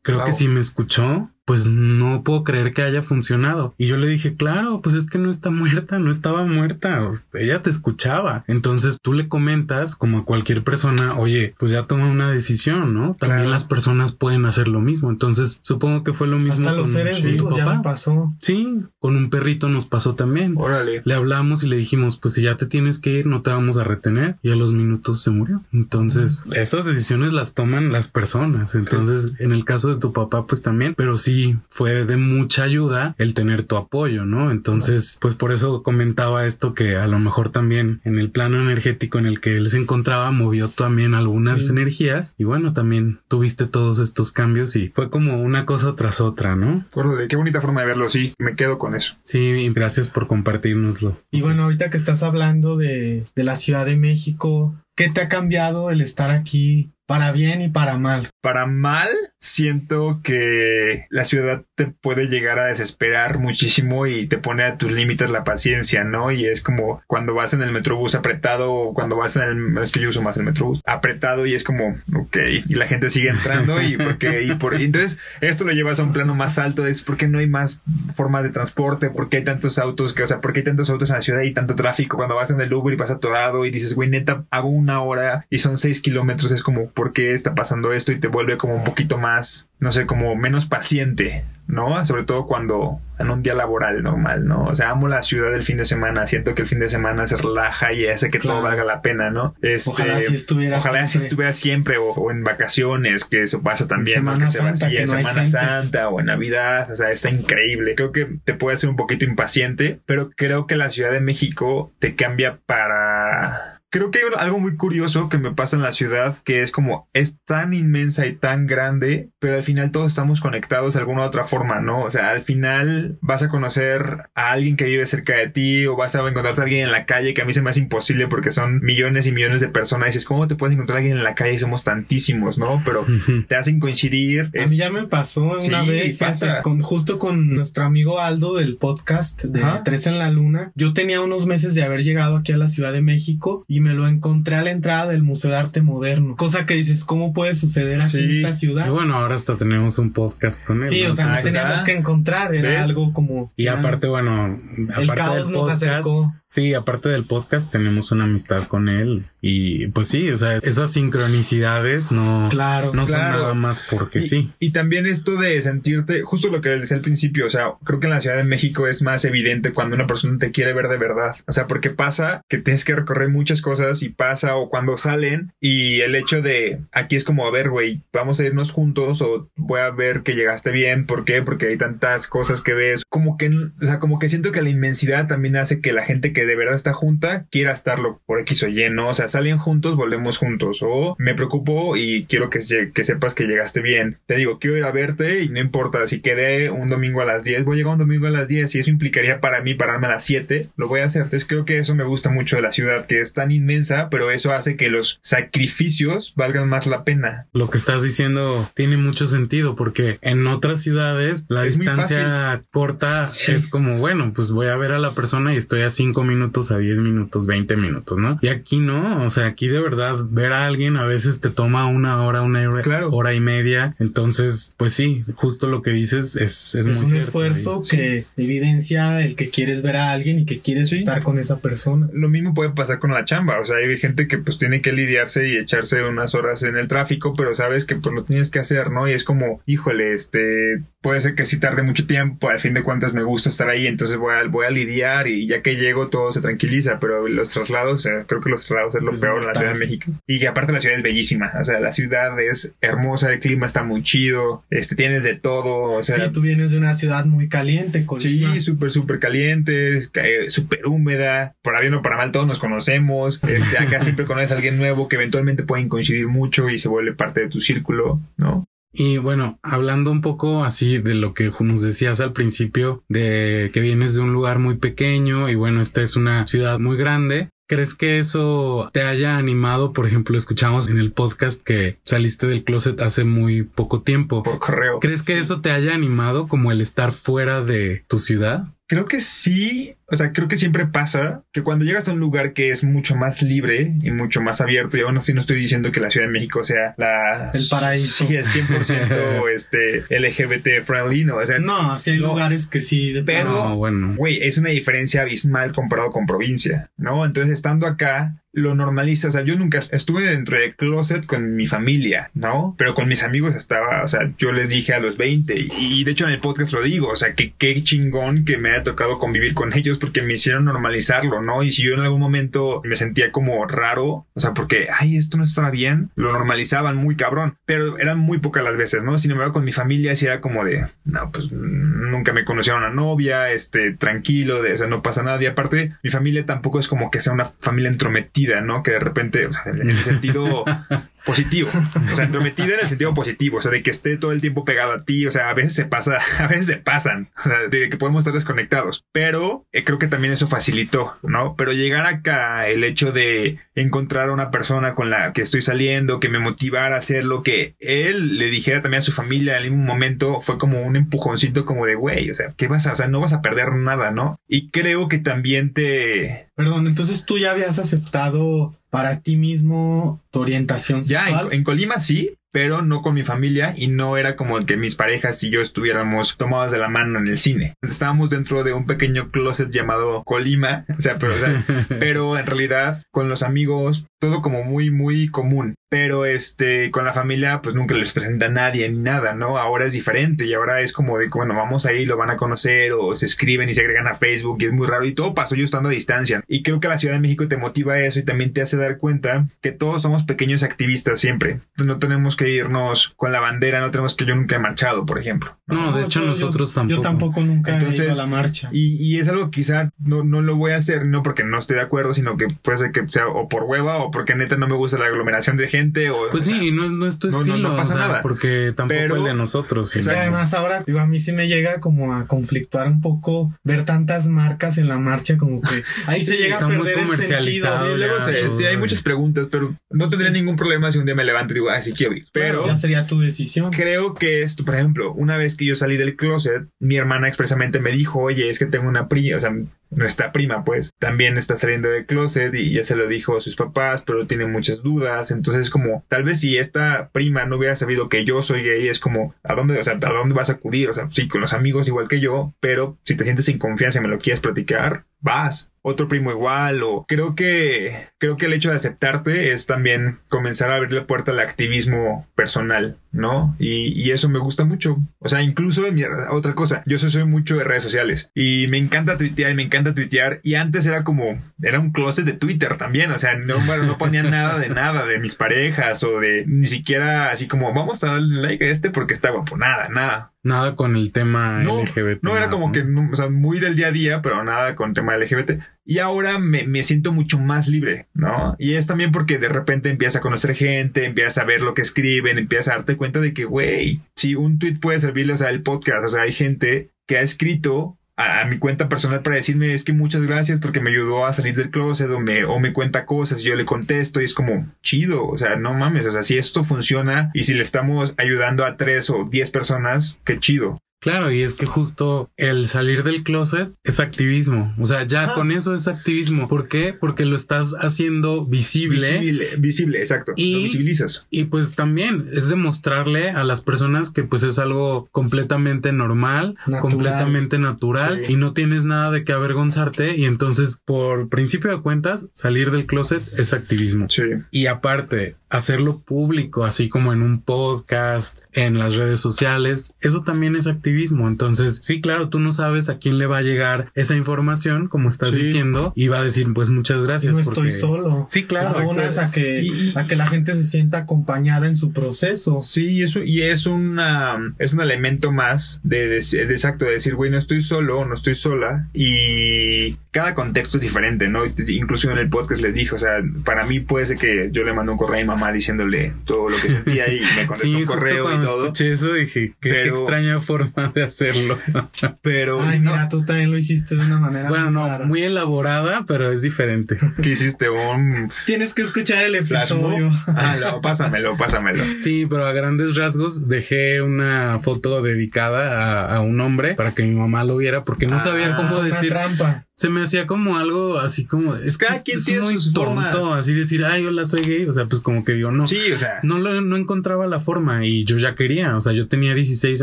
Creo Wow. que si me escuchó, pues no puedo creer que haya funcionado. Y yo le dije, claro, pues es que no está muerta, no estaba muerta, ella te escuchaba. Entonces tú le comentas como a cualquier persona, oye, pues ya toma una decisión, ¿no? También las personas pueden hacer lo mismo. Entonces supongo que fue lo mismo con, los seres vivos ya pasó. Sí, con un perrito nos pasó también. Órale. Le hablamos y le dijimos, pues si ya te tienes que ir, no te vamos a retener. Y a los minutos se murió. Entonces, esas decisiones las toman las personas. Entonces, en el caso de tu papá, pues también, pero sí fue de mucha ayuda el tener tu apoyo, ¿no? Entonces, pues por eso comentaba esto que a lo mejor también en el plano energético en el que él se encontraba movió también algunas energías y bueno, también tuviste todos estos cambios y fue como una cosa tras otra, ¿no? Qué bonita forma de verlo, sí, me quedo con eso. Sí, gracias por compartirnoslo. Y bueno, ahorita que estás hablando de, de la Ciudad de México, ¿qué te ha cambiado el estar aquí para bien y para mal? Para mal, siento que la ciudad te puede llegar a desesperar muchísimo y te pone a tus límites la paciencia, ¿no? Y es como cuando vas en el metrobús apretado o cuando vas en el, es que yo uso más el metrobús, apretado y es como, ok, y la gente sigue entrando y porque, y por, entonces esto lo llevas a un plano más alto, es porque no hay más formas de transporte, porque hay tantos autos, o sea, porque hay tantos autos en la ciudad y tanto tráfico, cuando vas en el Uber y vas atorado y dices, güey, neta, hago una hora y son seis kilómetros, es como, ¿por qué está pasando esto? Y te vuelve como un poquito más, no sé, como menos paciente, ¿no? Sobre todo cuando en un día laboral normal, ¿no? O sea, amo la ciudad del fin de semana, siento que el fin de semana se relaja y hace que todo valga la pena, ¿no? Este, ojalá si estuviera ojalá siempre. si estuviera siempre o, en vacaciones, que eso pasa también, Semana Que se Santa, vacía, que no Semana. Santa o en Navidad, o sea, está increíble. Creo que te puede hacer un poquito impaciente, pero creo que la Ciudad de México te cambia para Creo que hay algo muy curioso que me pasa en la ciudad, que es como es tan inmensa y tan grande, pero al final todos estamos conectados de alguna u otra forma, ¿no? O sea, al final vas a conocer a alguien que vive cerca de ti o vas a encontrarte a alguien en la calle, que a mí se me hace imposible porque son millones y millones de personas. Y dices, ¿cómo te puedes encontrar a alguien en la calle? Y somos tantísimos, ¿no? Pero te hacen coincidir. A mí ya me pasó una Sí, vez, fíjate, con, justo con nuestro amigo Aldo del podcast de. Tres en la Luna. Yo tenía unos meses de haber llegado aquí a la Ciudad de México y me lo encontré a la entrada del Museo de Arte Moderno. Cosa que dices, ¿cómo puede suceder aquí en esta ciudad? Y bueno, ahora hasta tenemos un podcast con él. sí, ¿no? o sea, nos Entonces, teníamos que encontrar, era ¿ves? algo como... Y ya, aparte, bueno, el aparte caos del nos podcast, acercó. sí, aparte del podcast tenemos una amistad con él y pues sí, o sea, esas sincronicidades no, Claro, no son nada más porque y, sí. y también esto de sentirte, justo lo que les decía al principio, o sea, creo que en la Ciudad de México es más evidente cuando una persona te quiere ver de verdad. O sea, porque pasa que tienes que recorrer muchas cosas y pasa o cuando salen y el hecho de aquí es como, a ver, güey, vamos a irnos juntos o voy a ver que llegaste bien. ¿Por qué? Porque hay tantas cosas que ves. Como que, o sea, como que siento que la inmensidad también hace que la gente que de verdad está junta quiera estarlo por X o Y, ¿no? O sea, salen juntos, volvemos juntos. O me preocupo y quiero que, que sepas que llegaste bien. Te digo, quiero ir a verte y no importa si quedé un domingo a las 10, voy a llegar un domingo a las 10 y eso implicaría para mí pararme a las 7, lo voy a hacer. Entonces creo que eso me gusta mucho de la ciudad, que es tan inmensa, pero eso hace que los sacrificios valgan más la pena. Lo que estás diciendo tiene mucho sentido porque en otras ciudades la Es distancia corta Sí. es como, bueno, pues voy a ver a la persona y estoy a 5 minutos, a 10 minutos, 20 minutos, ¿no? Y aquí no, o sea, aquí de verdad ver a alguien a veces te toma una hora, una hora, Claro. hora y media. Entonces, pues sí, justo lo que dices es, es, Es, muy un cierto. esfuerzo que evidencia el que quieres ver a alguien y que quieres Sí. estar con esa persona. Lo mismo puede pasar con la chamba, o sea, hay gente que pues tiene que lidiarse y echarse unas horas en el tráfico, pero sabes que pues lo tienes que hacer, ¿no? Y es como, híjole, este, puede ser que sí tarde mucho tiempo, al fin de cuentas me gusta estar ahí, entonces voy a, voy a lidiar y ya que llego todo se tranquiliza, pero los traslados, o sea, creo que los traslados es lo Es peor en la. Ciudad de México. Y que aparte la ciudad es bellísima, o sea, la ciudad es hermosa, el clima está muy chido, este, tienes de todo, o sea, sí, tú vienes de una ciudad muy caliente, Colima. Sí, súper, súper caliente, ca- eh, súper húmeda. Para bien o para mal, todos nos conocemos. Este, acá siempre conoces a alguien nuevo que eventualmente pueden coincidir mucho y se vuelve parte de tu círculo, ¿no? Y bueno, hablando un poco así de lo que nos decías al principio, de que vienes de un lugar muy pequeño y bueno, esta es una ciudad muy grande. ¿Crees que eso te haya animado? Por ejemplo, escuchamos en el podcast que saliste del closet hace muy poco tiempo. Por correo. ¿Crees que eso te haya animado como el estar fuera de tu ciudad? Creo que sí, o sea, creo que siempre pasa que cuando llegas a un lugar que es mucho más libre y mucho más abierto, y aún así no estoy diciendo que la Ciudad de México sea la... El paraíso. Sí, el 100% este, LGBT friendly, ¿no? O sea, No, sí hay No. lugares que sí. de Pero-. No, bueno. Güey, es una diferencia abismal comparado con provincia, ¿no? Entonces, estando acá, lo normaliza. O sea, yo nunca estuve dentro del closet con mi familia, ¿no? Pero con mis amigos estaba, o sea, yo les dije a los 20 y, y de hecho en el podcast lo digo, o sea, que qué chingón que me haya tocado convivir con ellos porque me hicieron normalizarlo, ¿no? Y si yo en algún momento me sentía como raro, o sea, porque, ay, esto no estaba bien, lo normalizaban muy cabrón, pero eran muy pocas las veces, ¿no? Sin embargo, con mi familia sí era como de, no, pues nunca me conocieron una novia, este, tranquilo, de, o sea, no pasa nada. Y aparte, mi familia tampoco es como que sea una familia entrometida, ¿no? Que de repente, en el sentido positivo, o sea, entrometida en el sentido positivo, o sea, de que esté todo el tiempo pegado a ti, o sea, a veces se pasa, a veces se pasan, o sea, de que podemos estar desconectados, pero eh, creo que también eso facilitó, ¿no? Pero llegar acá, el hecho de encontrar a una persona con la que estoy saliendo, que me motivara a hacer lo que él le dijera también a su familia en algún momento, fue como un empujoncito como de, güey, o sea, ¿qué vas a, o sea, no vas a perder nada, ¿no? Y creo que también te, Perdón, entonces tú ya habías aceptado para ti mismo tu orientación Ya, sexual. en, en Colima sí, pero no con mi familia y no era como que mis parejas y yo estuviéramos tomados de la mano en el cine. Estábamos dentro de un pequeño closet llamado Colima, o sea, pero, o sea, pero en realidad con los amigos todo como muy, muy común. Pero este, con la familia, pues nunca les presenta a nadie ni nada, ¿no? Ahora es diferente y ahora es como de bueno, vamos ahí, lo van a conocer o se escriben y se agregan a Facebook y es muy raro y todo pasó yo estando a distancia. Y creo que la Ciudad de México te motiva a eso y también te hace dar cuenta que todos somos pequeños activistas siempre. No tenemos que irnos con la bandera, no tenemos que yo nunca he marchado, por ejemplo. No, de hecho yo- nosotros yo, tampoco. Yo tampoco nunca he Entonces, ido a la marcha. Y, y es algo que quizá no, no lo voy a hacer, no porque no esté de acuerdo, sino que puede ser que sea o por hueva o porque neta no me gusta la aglomeración de gente o... Pues o sea, sí, no, es- no es tu no- estilo, no pasa o sea, nada. porque tampoco Pero- el de nosotros. Sino- además ahora, digo, a mí sí me llega como a conflictuar un poco ver tantas marcas en la marcha, como que ahí se Sí, llega a perder el comercializado sentido. Y luego se- sí, hay muchas preguntas, pero no tendría ningún problema si un día me levanto y digo, ah, sí quiero ir. Pero ya sería tu decisión. creo que esto, por ejemplo, una vez que yo salí del closet, mi hermana expresamente me dijo, oye, es que tengo una prima, o sea, nuestra prima, pues, también está saliendo del closet y ya se lo dijo a sus papás, pero tiene muchas dudas. Entonces, como, tal vez si esta prima no hubiera sabido que yo soy gay, es como, ¿a dónde, o sea, a dónde vas a acudir? O sea, sí, con los amigos igual que yo, pero si te sientes sin confianza y me lo quieres platicar, vas. Otro primo igual, o creo que, creo que el hecho de aceptarte es también comenzar a abrir la puerta al activismo personal, ¿no? Y, y eso me gusta mucho. O sea, incluso, otra cosa, yo soy, soy mucho de redes sociales y me encanta tuitear y me encanta tuitear. Y antes era como, era un closet de Twitter también. O sea, no, bueno, no ponía nada de nada de mis parejas o de ni siquiera así como, vamos a darle like a este porque está guapo. Nada, nada. Nada con el tema No, LGBT. no era como ¿no? que, o sea, muy del día a día, pero nada con tema LGBT. Y ahora me, me siento mucho más libre, ¿no? Y es también porque de repente empiezas a conocer gente, empiezas a ver lo que escriben, empiezas a darte cuenta de que, güey, si un tweet puede servirle, o el podcast, o sea, hay gente que ha escrito a, a mi cuenta personal para decirme es que muchas gracias porque me ayudó a salir del closet o me, o me cuenta cosas y yo le contesto y es como chido, o sea, no mames, o sea, si esto funciona y si le estamos ayudando a tres o diez personas, qué chido. Claro, y es que justo el salir del closet es activismo. O sea, ya Ajá. con eso es activismo. ¿Por qué? Porque lo estás haciendo visible. Visible, visible, exacto. Y- Lo visibilizas. Y pues también es demostrarle a las personas que pues es algo completamente normal, Natural. completamente natural Sí. y no tienes nada de qué avergonzarte y entonces por principio de cuentas salir del closet es activismo. Sí. Y aparte, hacerlo público, así como en un podcast, en las redes sociales, eso también es activismo. Entonces, sí, claro, tú no sabes a quién le va a llegar esa información, como estás Sí. diciendo, y va a decir, pues muchas gracias. no porque... estoy solo. Sí, claro. Abonas a que, y- a que la gente se sienta acompañada en su proceso. Sí, eso, y es una, es un elemento más de, de- de exacto, de decir, güey, no estoy solo, no estoy sola, y cada contexto es diferente, ¿no? Incluso en el podcast les dije, o sea, para mí puede ser que yo le mando un correo a mi mamá diciéndole todo lo que sentía y me contestó Sí, un justo correo y todo, escuché eso dije, qué, qué Pero- extraña forma de hacerlo. pero Ay, no, mira, tú también lo hiciste de una manera. bueno, muy no, rara. muy elaborada, pero es diferente. ¿qué hiciste? Un Tienes que escuchar el episodio. Ah, no, pásamelo, pásamelo. Sí, pero a grandes rasgos dejé una foto dedicada a, a un hombre para que mi mamá lo viera porque no sabía Ah, cómo decir. trampa. Se me hacía como algo así como es que Cada es- quien es tiene muy sus tonto formas. así decir ay hola soy gay o sea pues como que digo no Sí, o sea. no lo no encontraba la forma y yo ya quería o sea yo tenía 16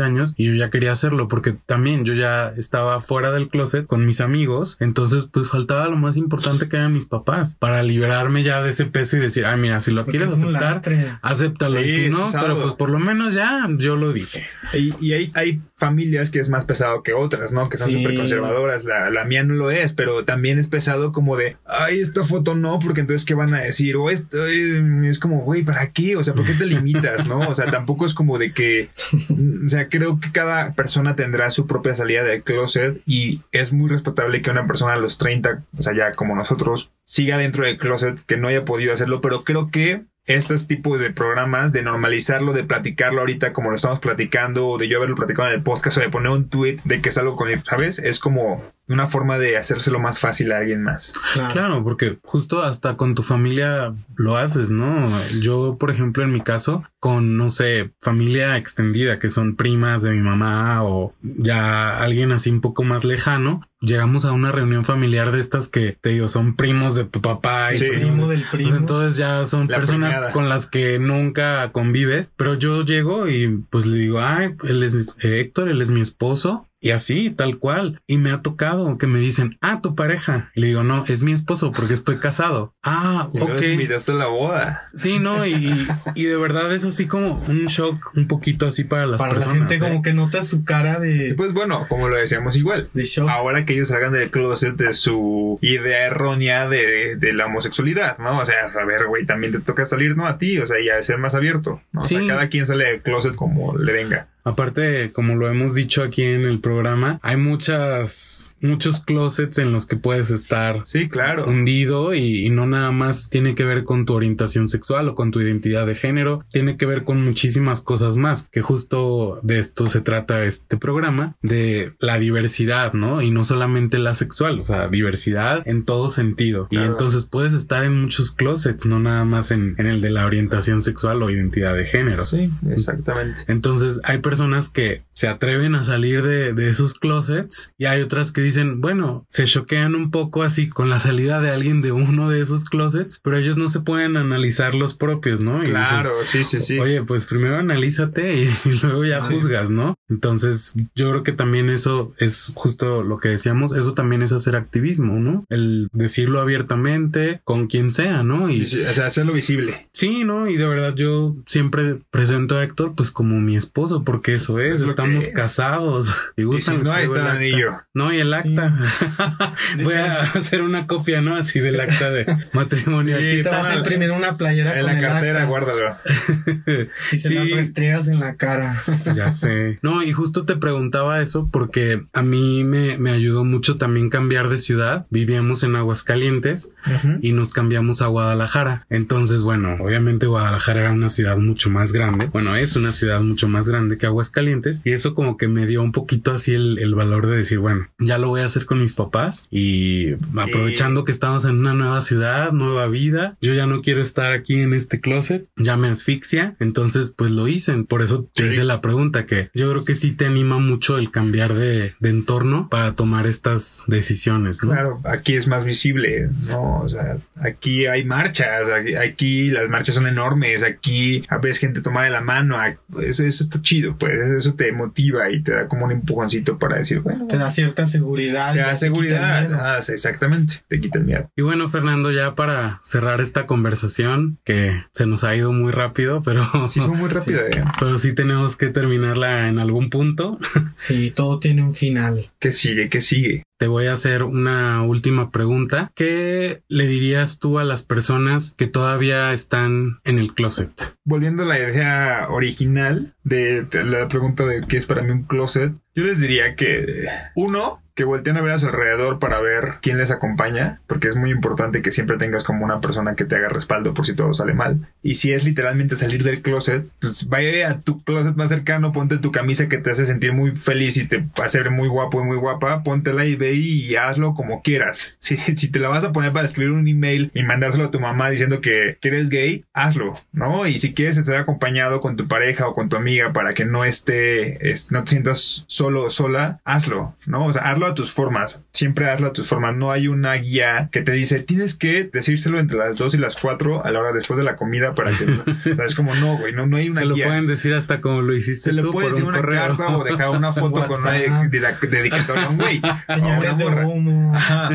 años y yo ya quería hacerlo porque también yo ya estaba fuera del closet con mis amigos entonces pues faltaba lo más importante que eran mis papás para liberarme ya de ese peso y decir ay mira si lo Porque quieres aceptar acéptalo y Sí, si no pesado. pero pues por lo menos ya yo lo dije Y, y hay, hay familias que es más pesado que otras, ¿no? Que son Sí. súper conservadoras. La, la mía no lo es, pero también es pesado como de, ay, esta foto no, porque entonces, ¿qué van a decir? O esto es como, güey, ¿para qué? O sea, ¿por qué te limitas, no? O sea, tampoco es como de que, o sea, creo que cada persona tendrá su propia salida del closet y es muy respetable que una persona a los 30, o sea, ya como nosotros, siga dentro del closet, que no haya podido hacerlo, pero creo que estos tipos de programas, de normalizarlo, de platicarlo ahorita como lo estamos platicando, o de yo haberlo platicado en el podcast, o de poner un tweet de que es algo con ¿sabes? Es como una forma de hacérselo más fácil a alguien más. Claro. Claro, porque justo hasta con tu familia lo haces, ¿no? Yo, por ejemplo, en mi caso, con, no sé, familia extendida, que son primas de mi mamá o ya alguien así un poco más lejano, llegamos a una reunión familiar de estas que, te digo, son primos de tu papá y Sí. Primo del primo. pues entonces ya son La personas con las que nunca convives, pero yo llego y pues le digo, ay, él es eh, Héctor, él es mi esposo. Y así, tal cual. Y me ha tocado que me dicen, ah, tu pareja. Y le digo, no, es mi esposo porque estoy casado. Ah, Y ok. a la boda. Sí, no, y, y- y de verdad es así como un shock un poquito así para las Para la gente ¿eh? como que nota su cara Y de, pues bueno, como lo decíamos igual. de shock. Ahora que ellos salgan del closet de su idea errónea de, de la homosexualidad, ¿no? O sea, a ver, güey, también te toca salir, ¿no? A ti, o sea, ya ser más abierto, ¿no? O sea, cada quien sale del closet como le venga. Aparte, como lo hemos dicho aquí en el programa, hay muchas, muchos closets en los que puedes estar Sí, claro. hundido y, y no nada más tiene que ver con tu orientación sexual o con tu identidad de género, tiene que ver con muchísimas cosas más, que justo de esto se trata este programa, de la diversidad, ¿no? Y no solamente la sexual, o sea, diversidad en todo sentido. Y entonces puedes estar en muchos closets, no nada más en, en el de la orientación sexual o identidad de género. Sí, exactamente. Entonces hay personas que se atreven a salir de, de esos closets y hay otras que dicen, bueno, se choquean un poco así con la salida de alguien de uno de esos closets, pero ellos no se pueden analizar los propios, ¿no? Y Claro, sí, sí, sí. Oye, pues primero analízate y, y luego ya juzgas, ¿no? Entonces, yo creo que también eso es justo lo que decíamos, eso también es hacer activismo, ¿no? El decirlo abiertamente con quien sea, ¿no? Y sí, o sea, hacerlo visible. Sí, no, y de verdad yo siempre presento a Héctor pues como mi esposo, porque eso es, estamos casados. Y, Y gustan, si no, ahí está el acta. anillo. No, y el acta. Voy a hacer una copia, ¿no? Así del acta de matrimonio. Sí, Aquí Te vas está. a imprimir una playera En con la el cartera, acta guárdalo. y se Sí. las restriegas en la cara. Ya sé. No, y justo te preguntaba eso porque a mí me, me ayudó mucho también cambiar de ciudad. Vivíamos en Aguascalientes Ujú. y nos cambiamos a Guadalajara. Entonces, bueno, obviamente Guadalajara era una ciudad mucho más grande. Bueno, es una ciudad mucho más grande que Aguascalientes y eso como que me dio un poquito así el, el valor de decir, bueno, ya lo voy a hacer con mis papás y aprovechando que estamos en una nueva ciudad, nueva vida, yo ya no quiero estar aquí en este closet, ya me asfixia. Entonces, pues lo hice. Por eso te Sí. hice la pregunta que yo creo que sí te anima mucho el cambiar de, de entorno para tomar estas decisiones, ¿no? Claro, aquí es más visible, ¿no? O sea, aquí hay marchas, aquí, las marchas son enormes, aquí a veces gente toma de la mano, eso, eso está chido, pues eso te motiva y te da como un empujoncito para decir, bueno, Te da cierta seguridad. te da te quita el seguridad, miedo. Ah, sí, exactamente, te quita el miedo. Y bueno, Fernando, ya para cerrar esta conversación, que se nos ha ido muy rápido, pero Sí, fue muy rápido, ¿eh? pero sí tenemos que terminarla en algún punto. Sí, todo tiene un final. ¿Qué sigue? ¿Qué sigue? Te voy a hacer una última pregunta. ¿Qué le dirías tú a las personas que todavía están en el closet? Volviendo a la idea original de, la pregunta de qué es para mí un closet, yo les diría que uno, que volteen a ver a su alrededor para ver quién les acompaña, porque es muy importante que siempre tengas como una persona que te haga respaldo por si todo sale mal. Y si es literalmente salir del closet, pues vaya a tu closet más cercano, ponte tu camisa que te hace sentir muy feliz y te hace ver muy guapo y muy guapa, póntela y ve y hazlo como quieras. Si, si te la vas a poner para escribir un email y mandárselo a tu mamá diciendo que, que eres gay, hazlo, ¿no? Y si quieres estar acompañado con tu pareja o con tu amiga para que no esté, es- no te sientas solo o sola, hazlo, ¿no? O sea, hazlo hazlo a tus formas. Siempre hazlo a tus formas. No hay una guía que te dice, tienes que decírselo entre las 2 y las 4 a la hora después de la comida para que... o sea, es como, no, güey, no, no hay una Se lo guía. pueden decir hasta como lo hiciste Se le puede decir un una correo. carta o dejar una foto con una dedicatoria a un güey. Señales de morra. humo. Ajá.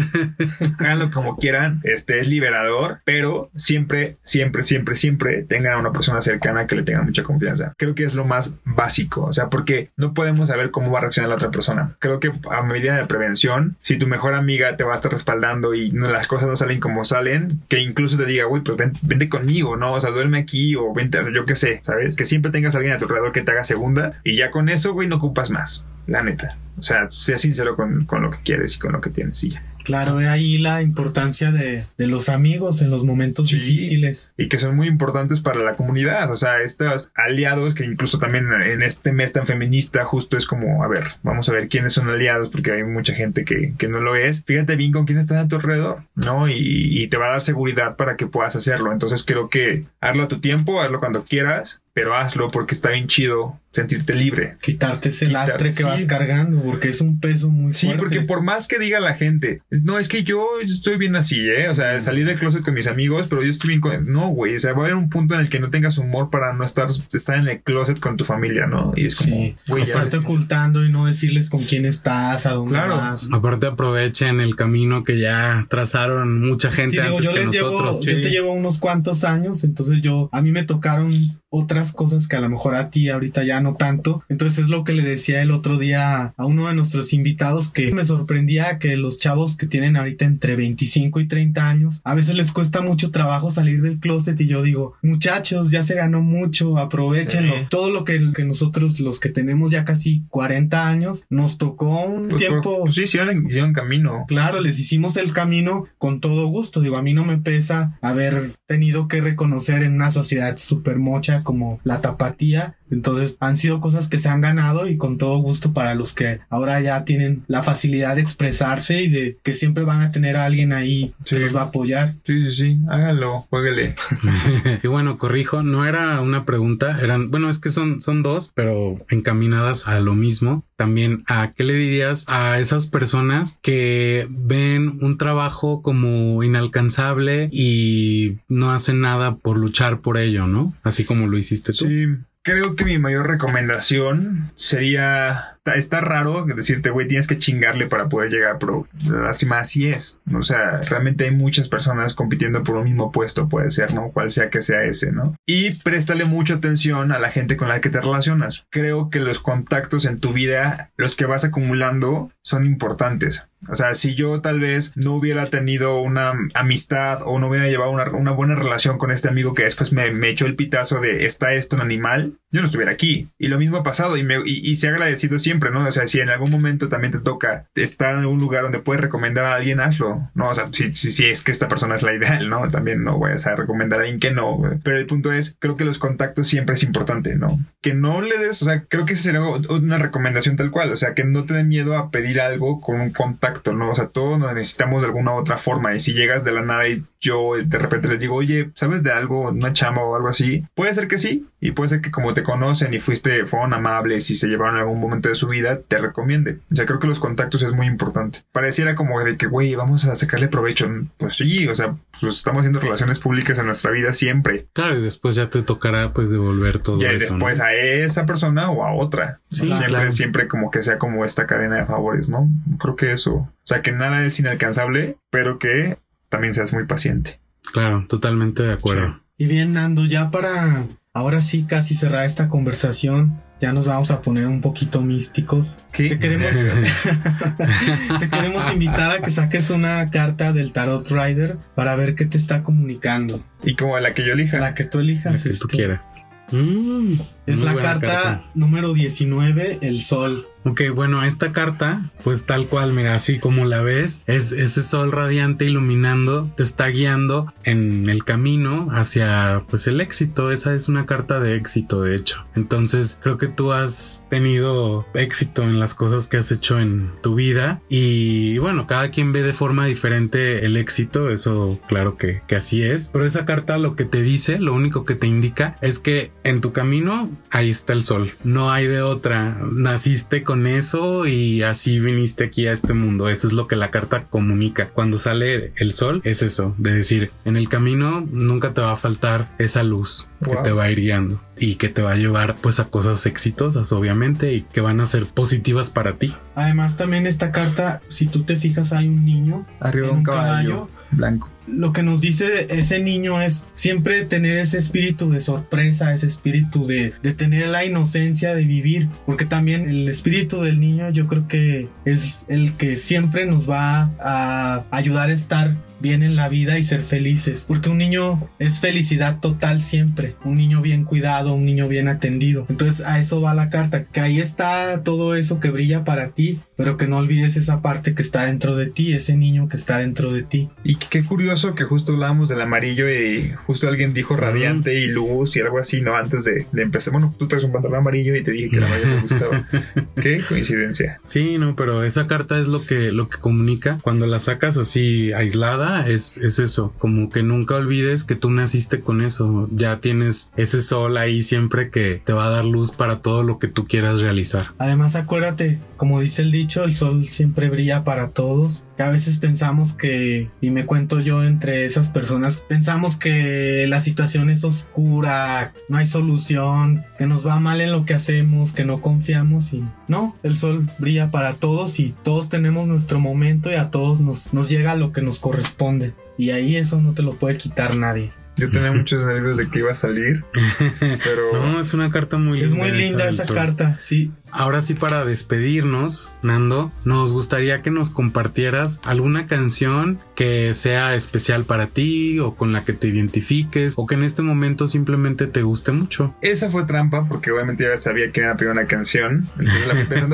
Háganlo como quieran. Este es liberador, pero siempre, siempre, siempre, siempre tengan a una persona cercana que le tenga mucha confianza. Creo que es lo más básico. O sea, porque no podemos saber cómo va a reaccionar la otra persona. Creo que a medida prevención, si tu mejor amiga te va a estar respaldando y las cosas no salen como salen, que incluso te diga, güey, pues ven- vente conmigo, ¿no? O sea, duerme aquí o vente, yo qué sé, ¿sabes? Que siempre tengas alguien a tu alrededor que te haga segunda y ya con eso, güey, no ocupas más. La neta. O sea, sea sincero con, con lo que quieres y con lo que tienes y ya. Claro, ve ahí la importancia de, de los amigos en los momentos Sí. difíciles. y que son muy importantes para la comunidad. O sea, estos aliados que incluso también en este mes tan feminista justo es como, a ver, vamos a ver quiénes son aliados porque hay mucha gente que, que no lo es. Fíjate bien con quién estás a tu alrededor, ¿no? Y, y te va a dar seguridad para que puedas hacerlo. Entonces creo que hazlo a tu tiempo, hazlo cuando quieras, pero hazlo porque está bien chido sentirte libre. Quitarte ese Quitar- lastre que sí. vas cargando, porque es un peso muy Sí, fuerte. porque por más que diga la gente, no es que yo estoy bien así, ¿eh? O sea, salí del closet con mis amigos, pero yo estoy bien con. No, güey, o sea, va a haber un punto en el que no tengas humor para no estar, estar en el closet con tu familia, ¿no? Y es como, Sí, güey, estarte ocultando y no decirles con quién estás, a dónde Claro. vas. Aparte aprovechen el camino que ya trazaron mucha gente Sí, digo, antes yo que les llevo, nosotros. yo sí. te llevo unos cuantos años, entonces yo, a mí me tocaron otras cosas que a lo mejor a ti ahorita ya no tanto. Entonces es lo que le decía el otro día a uno de nuestros invitados que me sorprendía que los chavos que tienen ahorita entre 25 y 30 años, a veces les cuesta mucho trabajo salir del closet y yo digo, muchachos, ya se ganó mucho, aprovechenlo. Sí. Todo lo que, que nosotros, los que tenemos ya casi 40 años, nos tocó un Pues, tiempo... por- pues sí, hicieron, hicieron camino. Claro, les hicimos el camino con todo gusto. Digo, a mí no me pesa haber tenido que reconocer en una sociedad súper mocha como la tapatía. Entonces han sido cosas que se han ganado y con todo gusto para los que ahora ya tienen la facilidad de expresarse y de que siempre van a tener a alguien ahí Sí. que los va a apoyar. Sí, sí, sí, hágalo, jueguele. y bueno, corrijo, no era una pregunta, eran, bueno, es que son, son dos, pero encaminadas a lo mismo. También a qué le dirías a esas personas que ven un trabajo como inalcanzable y no hacen nada por luchar por ello, ¿no? Así como lo hiciste tú. Sí, creo que mi mayor recomendación sería. Está, raro decirte, güey, tienes que chingarle para poder llegar, pero más así es. O sea, realmente hay muchas personas compitiendo por un mismo puesto, puede ser, ¿no? Cual sea que sea ese, ¿no? Y préstale mucha atención a la gente con la que te relacionas. Creo que los contactos en tu vida, los que vas acumulando, son importantes. O sea, si yo tal vez no hubiera tenido una amistad o no hubiera llevado una, una buena relación con este amigo que después me, me echó el pitazo de está esto en animal, yo no estuviera aquí. Y lo mismo ha pasado y, me, y, y se ha agradecido siempre, ¿no? O sea, si en algún momento también te toca estar en algún lugar donde puedes recomendar a alguien, hazlo. No, o sea, si, si, si es que esta persona es la ideal, ¿no? También no vayas a recomendar a alguien que no. Pero el punto es, creo que los contactos siempre es importante, ¿no? Que no le des, o sea, creo que esa sería una recomendación tal cual. O sea, que no te den miedo a pedir algo con un contacto, ¿no? O sea, todos necesitamos de alguna otra forma. Y si llegas de la nada y yo de repente les digo, oye, ¿sabes de algo? Una chama o algo así. Puede ser que sí. Y puede ser que como te conocen y fuiste, fueron amables y se llevaron en algún momento de su vida, te recomiende. O sea, creo que los contactos es muy importante. Pareciera como de que, güey, vamos a sacarle provecho. Pues sí, o sea, pues estamos haciendo relaciones públicas en nuestra vida siempre. Claro, y después ya te tocará pues devolver todo Ya eso. después ¿no? a esa persona o a otra. Sí, siempre, claro. siempre como que sea como esta cadena de favores, ¿no? Creo que eso. O sea, que nada es inalcanzable, pero que también seas muy paciente. Claro, totalmente de acuerdo. Y bien, Nando, ya para ahora sí casi cerrar esta conversación, ya nos vamos a poner un poquito místicos. ¿Qué? Te queremos, te queremos invitar a que saques una carta del Tarot Rider para ver qué te está comunicando. Y como la que yo elija. La que tú La elijas. que tú este, quieras. Mm, Es la carta, número 19, el sol. Ok, bueno, esta carta, pues tal cual, mira, así como la ves, es ese sol radiante iluminando, te está guiando en el camino hacia, pues, el éxito. Esa es una carta de éxito, de hecho. Entonces, creo que tú has tenido éxito en las cosas que has hecho en tu vida y, bueno, cada quien ve de forma diferente el éxito, eso claro que, que así es. Pero esa carta lo que te dice, lo único que te indica es que en tu camino ahí está el sol, no hay de otra. Naciste con eso y así viniste aquí a este mundo. Eso es lo que la carta comunica. Cuando sale el sol es eso, de decir, en el camino nunca te va a faltar esa luz que te va a ir guiando y que te va a llevar pues a cosas exitosas obviamente y que van a ser positivas para ti. Además también esta carta, si tú te fijas hay un niño arriba de un, caballo blanco lo que nos dice ese niño es siempre tener ese espíritu de sorpresa, ese espíritu de, de, tener la inocencia de vivir, porque también el espíritu del niño yo creo que es el que siempre nos va a ayudar a estar bien en la vida y ser felices, porque un niño es felicidad total siempre, un niño bien cuidado, un niño bien atendido. Entonces a eso va la carta, que ahí está todo eso que brilla para ti, pero que no olvides esa parte que está dentro de ti, ese niño que está dentro de ti. Y qué curioso que justo hablábamos del amarillo y justo alguien dijo radiante y luz y algo así, ¿no? Antes de, empezar, bueno, tú traes un pantalón amarillo y te dije que el amarillo me gustaba. qué coincidencia. Sí, no, pero esa carta es lo que, lo que comunica. Cuando la sacas así aislada, es, es eso, como que nunca olvides que tú naciste con eso, ya tienes ese sol ahí siempre que te va a dar luz para todo lo que tú quieras realizar. Además acuérdate, como dice el dicho, el sol siempre brilla para todos, a veces pensamos que, y me cuento yo entre esas personas, pensamos que la situación es oscura, no hay solución, que nos va mal en lo que hacemos, que no confiamos y no, el sol brilla para todos y todos tenemos nuestro momento y a todos nos, nos llega lo que nos corresponde y ahí eso no te lo puede quitar nadie. Yo tenía muchos nervios de que iba a salir, pero... No, es una carta muy linda. Es muy linda esa carta, sí. Ahora sí, para despedirnos, Nando, nos gustaría que nos compartieras alguna canción que sea especial para ti o con la que te identifiques o que en este momento simplemente te guste mucho. Esa fue trampa porque obviamente ya sabía que iba a pedir una canción.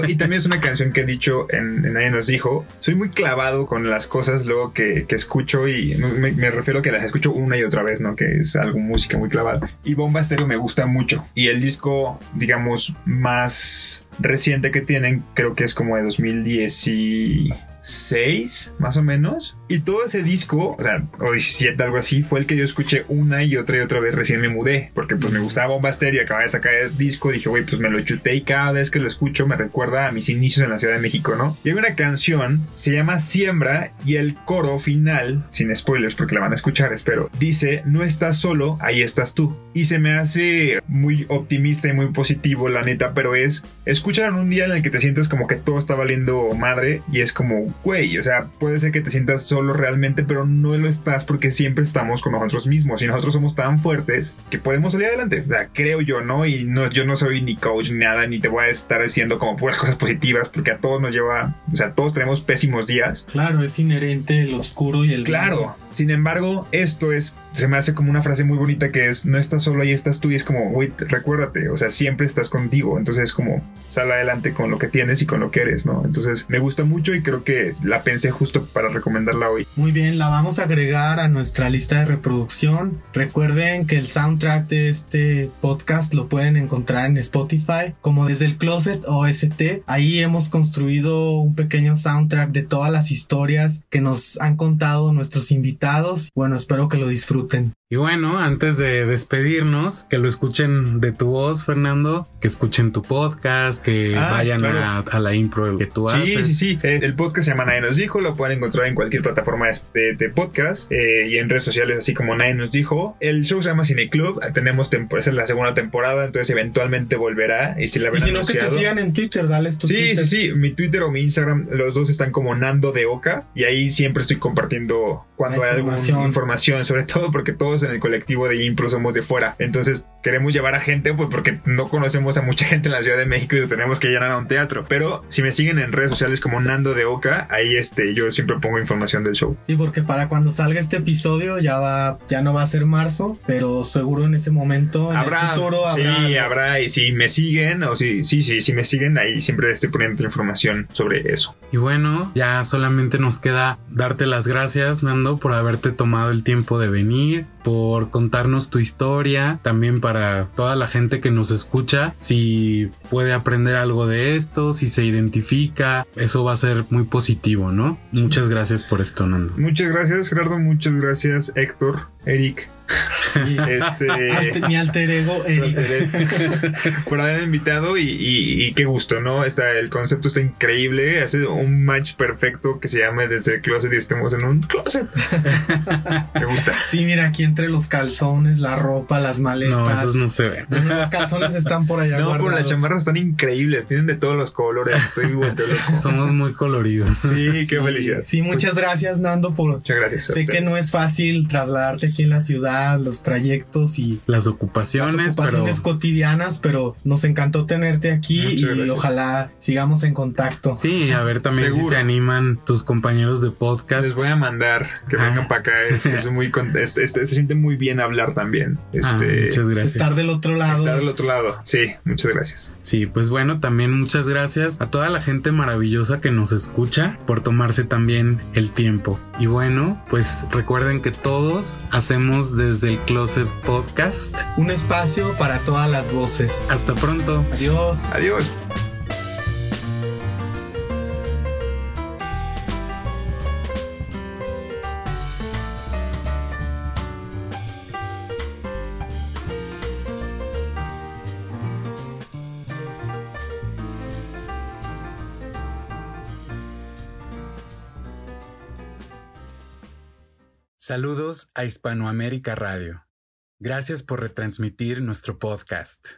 y también es una canción que he dicho en, Nadie nos dijo. Soy muy clavado con las cosas luego que, escucho y me, refiero a que las escucho una y otra vez, ¿no? Que es algo música muy clavada. Y Bomba Estéreo me gusta mucho. Y el disco, digamos, más reciente que tienen, creo que es como de 2016, más o menos. Y todo ese disco, o sea, o 17, algo así, fue el que yo escuché una y otra y otra vez recién me mudé. Porque pues me gustaba Bomba y acababa de sacar el disco. Dije, güey, pues me lo chuté y cada vez que lo escucho me recuerda a mis inicios en la Ciudad de México, ¿no? Y hay una canción, se llama Siembra y el coro final, sin spoilers porque la van a escuchar, espero, dice, no estás solo, ahí estás tú. Y se me hace muy optimista y muy positivo, la neta, pero es, escuchar un día en el que te sientes como que todo está valiendo madre y es como, güey, o sea, puede ser que te sientas solo realmente, pero no lo estás porque siempre estamos con nosotros mismos y nosotros somos tan fuertes que podemos salir adelante. O sea, creo yo, ¿no? Y no, yo no soy ni coach ni nada, ni te voy a estar diciendo como puras cosas positivas porque a todos nos lleva, o sea, todos tenemos pésimos días. Claro, es inherente el oscuro y el... Claro, sin embargo, esto es se me hace como una frase muy bonita que es, no estás solo, ahí estás tú y es como, güey, recuérdate, o sea, siempre estás contigo, entonces es como, sal adelante con lo que tienes y con lo que eres, ¿no? Entonces me gusta mucho y creo que la pensé justo para recomendarla hoy. Muy bien, la vamos a agregar a nuestra lista de reproducción. Recuerden que el soundtrack de este podcast lo pueden encontrar en Spotify como desde el Closet OST. Ahí hemos construido un pequeño soundtrack de todas las historias que nos han contado nuestros invitados. Bueno, espero que lo disfruten y bueno, antes de despedirnos, que lo escuchen de tu voz, Fernando, que escuchen tu podcast, que ah, vayan a, la impro que tú haces. Sí, sí, sí. El podcast se llama Nadie nos dijo, lo pueden encontrar en cualquier plataforma de, podcast eh, y en redes sociales, así como Nadie nos dijo. El show se llama Cine Club, tenemos es la segunda temporada, entonces eventualmente volverá. Y si la y si no, que te sigan en Twitter, dale tu Sí, sí, sí. Mi Twitter o mi Instagram, los dos están como Nando de Oca y ahí siempre estoy compartiendo cuando hay alguna información, sobre todo porque todos en el colectivo de Impro somos de fuera. Entonces queremos llevar a gente, pues porque no conocemos a mucha gente en la Ciudad de México y tenemos que llenar a un teatro. Pero si me siguen en redes sociales como Nando de Oca, ahí este, yo siempre pongo información del show. Sí, porque para cuando salga este episodio ya va, ya no va a ser marzo, pero seguro en ese momento, en habrá, el futuro habrá. Sí, habrá. Y si me siguen, o si, sí, sí, si me siguen, ahí siempre estoy poniendo información sobre eso. Y bueno, ya solamente nos queda darte las gracias, Nando, por haberte tomado el tiempo de venir, por contarnos tu historia, también para toda la gente que nos escucha, si puede aprender algo de esto, si se identifica, eso va a ser muy positivo, ¿no? Muchas gracias por esto, Nando. Muchas gracias, Gerardo, muchas gracias, Héctor, Eric, este, mi alter ego, Eric. por haber invitado y, y, qué gusto, ¿no? Está, el concepto está increíble. Hace un match perfecto que se llame desde el closet y estemos en un closet. Me gusta. Sí, mira, aquí entre los calzones, la ropa, las maletas. No, esos no se ven. Los calzones están por allá. No, pero las chamarras están increíbles. Tienen de todos los colores. Estoy vuelto Somos muy coloridos. Sí, qué felicidad. Sí, muchas pues, gracias, Nando, por. Muchas gracias. Sé que no es fácil trasladarte aquí en la ciudad, los trayectos y las ocupaciones, las ocupaciones cotidianas, pero nos encantó tenerte aquí y ojalá sigamos en contacto. Sí, a ver también si se animan tus compañeros de podcast. Les voy a mandar que vengan ah. para acá. Es, muy se siente muy bien hablar también. Ah, este, muchas gracias. Estar del otro lado. Estar del otro lado. Sí, muchas gracias. Sí, pues bueno, también muchas gracias a toda la gente maravillosa que nos escucha por tomarse también el tiempo. Y bueno, pues recuerden que todos hacemos desde el Closet Podcast un espacio para todas las voces. Hasta pronto. Adiós. Adiós. Saludos a Hispanoamérica Radio. Gracias por retransmitir nuestro podcast.